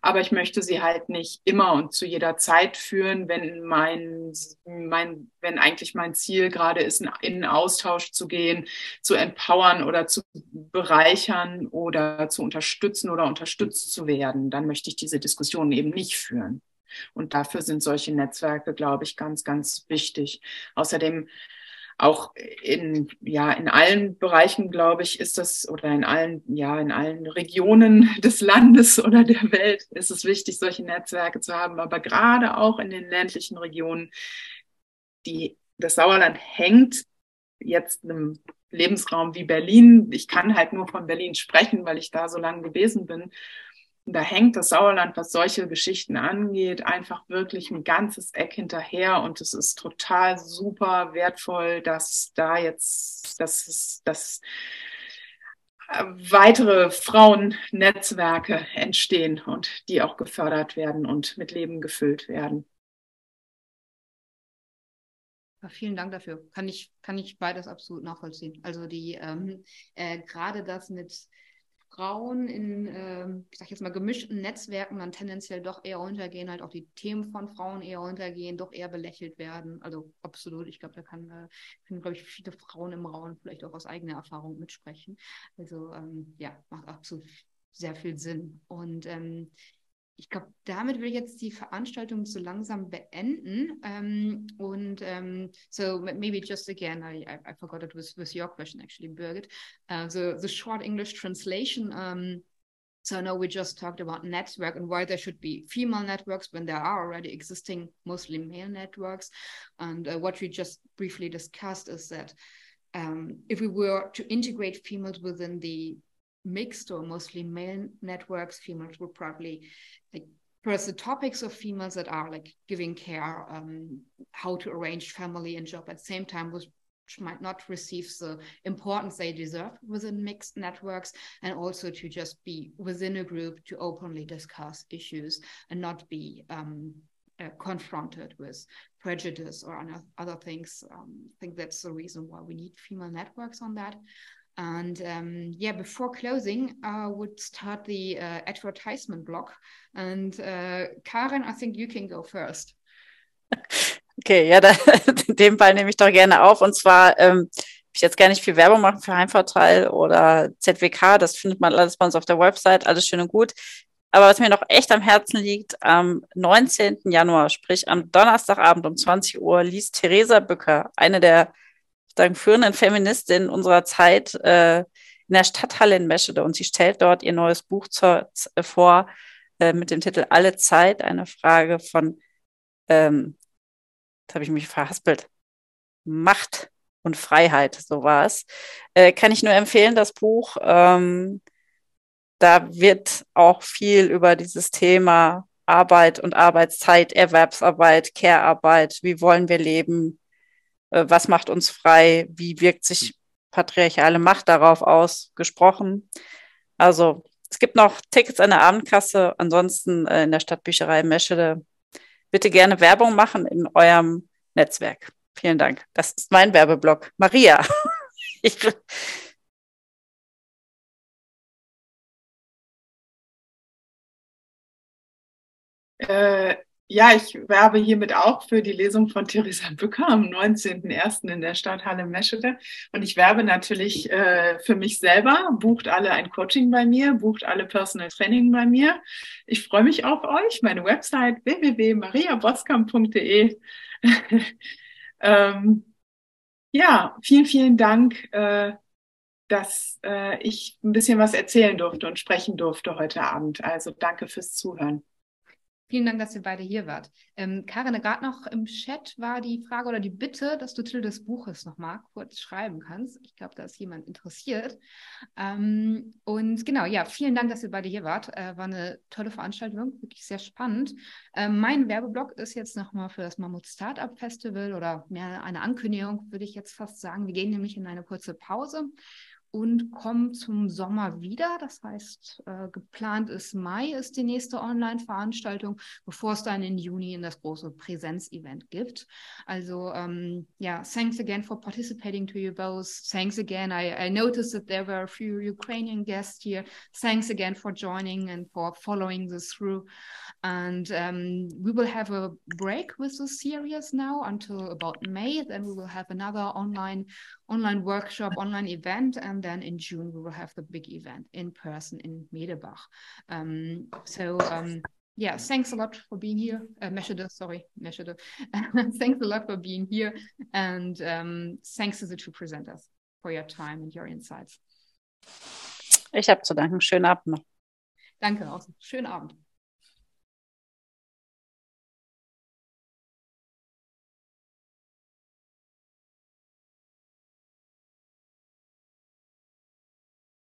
aber ich möchte sie halt nicht immer und zu jeder Zeit führen, wenn mein, mein, wenn eigentlich mein Ziel gerade ist, in einen Austausch zu gehen, zu empowern oder zu bereichern oder zu unterstützen oder unterstützt zu werden, dann möchte ich diese Diskussionen eben nicht führen. Und dafür sind solche Netzwerke, glaube ich, ganz, ganz wichtig. Außerdem auch in, ja, in allen Bereichen, glaube ich, ist das, oder in allen, ja, in allen Regionen des Landes oder der Welt ist es wichtig, solche Netzwerke zu haben. Aber gerade auch in den ländlichen Regionen, die, das Sauerland hängt jetzt einem Lebensraum wie Berlin. Ich kann halt nur von Berlin sprechen, weil ich da so lange gewesen bin. Da hängt das Sauerland, was solche Geschichten angeht, einfach wirklich ein ganzes Eck hinterher. Und es ist total super wertvoll, dass da jetzt, dass es, dass äh, weitere Frauennetzwerke entstehen und die auch gefördert werden und mit Leben gefüllt werden. vielen Dank dafür. Kann ich, kann ich beides absolut nachvollziehen. Also die ähm, äh, gerade das mit Frauen in, äh, ich sag jetzt mal, gemischten Netzwerken dann tendenziell doch eher untergehen, halt auch die Themen von Frauen eher untergehen, doch eher belächelt werden. Also absolut, ich glaube, da kann, äh, können, glaube ich, viele Frauen im Raum vielleicht auch aus eigener Erfahrung mitsprechen. Also ähm, ja, macht absolut sehr viel Sinn. Und ähm, ich glaube, damit will ich jetzt die Veranstaltung so langsam beenden. Um, und um, so maybe just again, I, I forgot it was, was your question actually, Birgit. Uh, the, the short English translation. Um, So now we just talked about network and why there should be female networks when there are already existing mostly male networks. And uh, what we just briefly discussed is that if we were to integrate females within the mixed or mostly male networks, females would probably like first the topics of females that are like giving care, um, how to arrange family and job at the same time, which might not receive the importance they deserve within mixed networks, and also to just be within a group to openly discuss issues and not be um, uh, confronted with prejudice or other things. Um, I think that's the reason why we need female networks on that. And um, yeah, before closing, I would start the uh, advertisement block. And uh, Karen, I think you can go first. Okay, ja, da, in dem Fall nehme ich doch gerne auf. Und zwar ähm, ich jetzt gar nicht viel Werbung machen für Heimvorteil oder ZWK. Das findet man alles bei uns auf der Website, alles schön und gut. Aber was mir noch echt am Herzen liegt, am 19. Januar, sprich am Donnerstagabend um 20 Uhr, liest Theresa Bücker, eine der sagen, führenden Feministinnen unserer Zeit, äh, in der Stadthalle in Meschede. Und sie stellt dort ihr neues Buch zur, äh, vor äh, mit dem Titel Alle Zeit, eine Frage von, ähm, jetzt habe ich mich verhaspelt, Macht und Freiheit, so war es. Äh, kann ich nur empfehlen, das Buch. Ähm, da wird auch viel über dieses Thema Arbeit und Arbeitszeit, Erwerbsarbeit, Care-Arbeit, wie wollen wir leben, was macht uns frei, wie wirkt sich patriarchale Macht darauf aus, gesprochen. Also es gibt noch Tickets an der Abendkasse, ansonsten äh, in der Stadtbücherei Meschede. Bitte gerne Werbung machen in eurem Netzwerk. Vielen Dank. Das ist mein Werbeblock. Maria. ich, Äh, ja, ich werbe hiermit auch für die Lesung von Theresa Bücker am 19.01. in der Stadthalle Meschede. Und ich werbe natürlich äh, für mich selber. Bucht alle ein Coaching bei mir, bucht alle Personal Training bei mir. Ich freue mich auf euch. Meine Website www.mariaboskamp.de. ähm, ja, vielen, vielen Dank, äh, dass äh, ich ein bisschen was erzählen durfte und sprechen durfte heute Abend. Also danke fürs Zuhören. Vielen Dank, dass ihr beide hier wart. Ähm, Karin, gerade noch im Chat war die Frage oder die Bitte, dass du Titel des Buches nochmal kurz schreiben kannst. Ich glaube, da ist jemand interessiert. Ähm, und genau, ja, vielen Dank, dass ihr beide hier wart. Äh, war eine tolle Veranstaltung, wirklich sehr spannend. Ähm, mein Werbeblock ist jetzt nochmal für das Mammut Startup Festival oder mehr eine Ankündigung, würde ich jetzt fast sagen. Wir gehen nämlich in eine kurze Pause und kommen zum Sommer wieder. Das heißt, äh, geplant ist Mai ist die nächste Online-Veranstaltung, bevor es dann in Juni in das große Präsenzevent gibt. Also ähm, ja, thanks again for participating to you both. Thanks again. I, I noticed that there were a few Ukrainian guests here. Thanks again for joining and for following this through. And um, we will have a break with the series now until about May. Then we will have another online online workshop, online event, and then in June we will have the big event in person in Medebach. Um, so um, yeah, thanks a lot for being here, uh, Meschede, sorry, Meschede. thanks a lot for being here, and um, thanks to the two presenters for your time and your insights. Ich habe zu danken. Schönen Abend noch. Danke auch. Schönen Abend.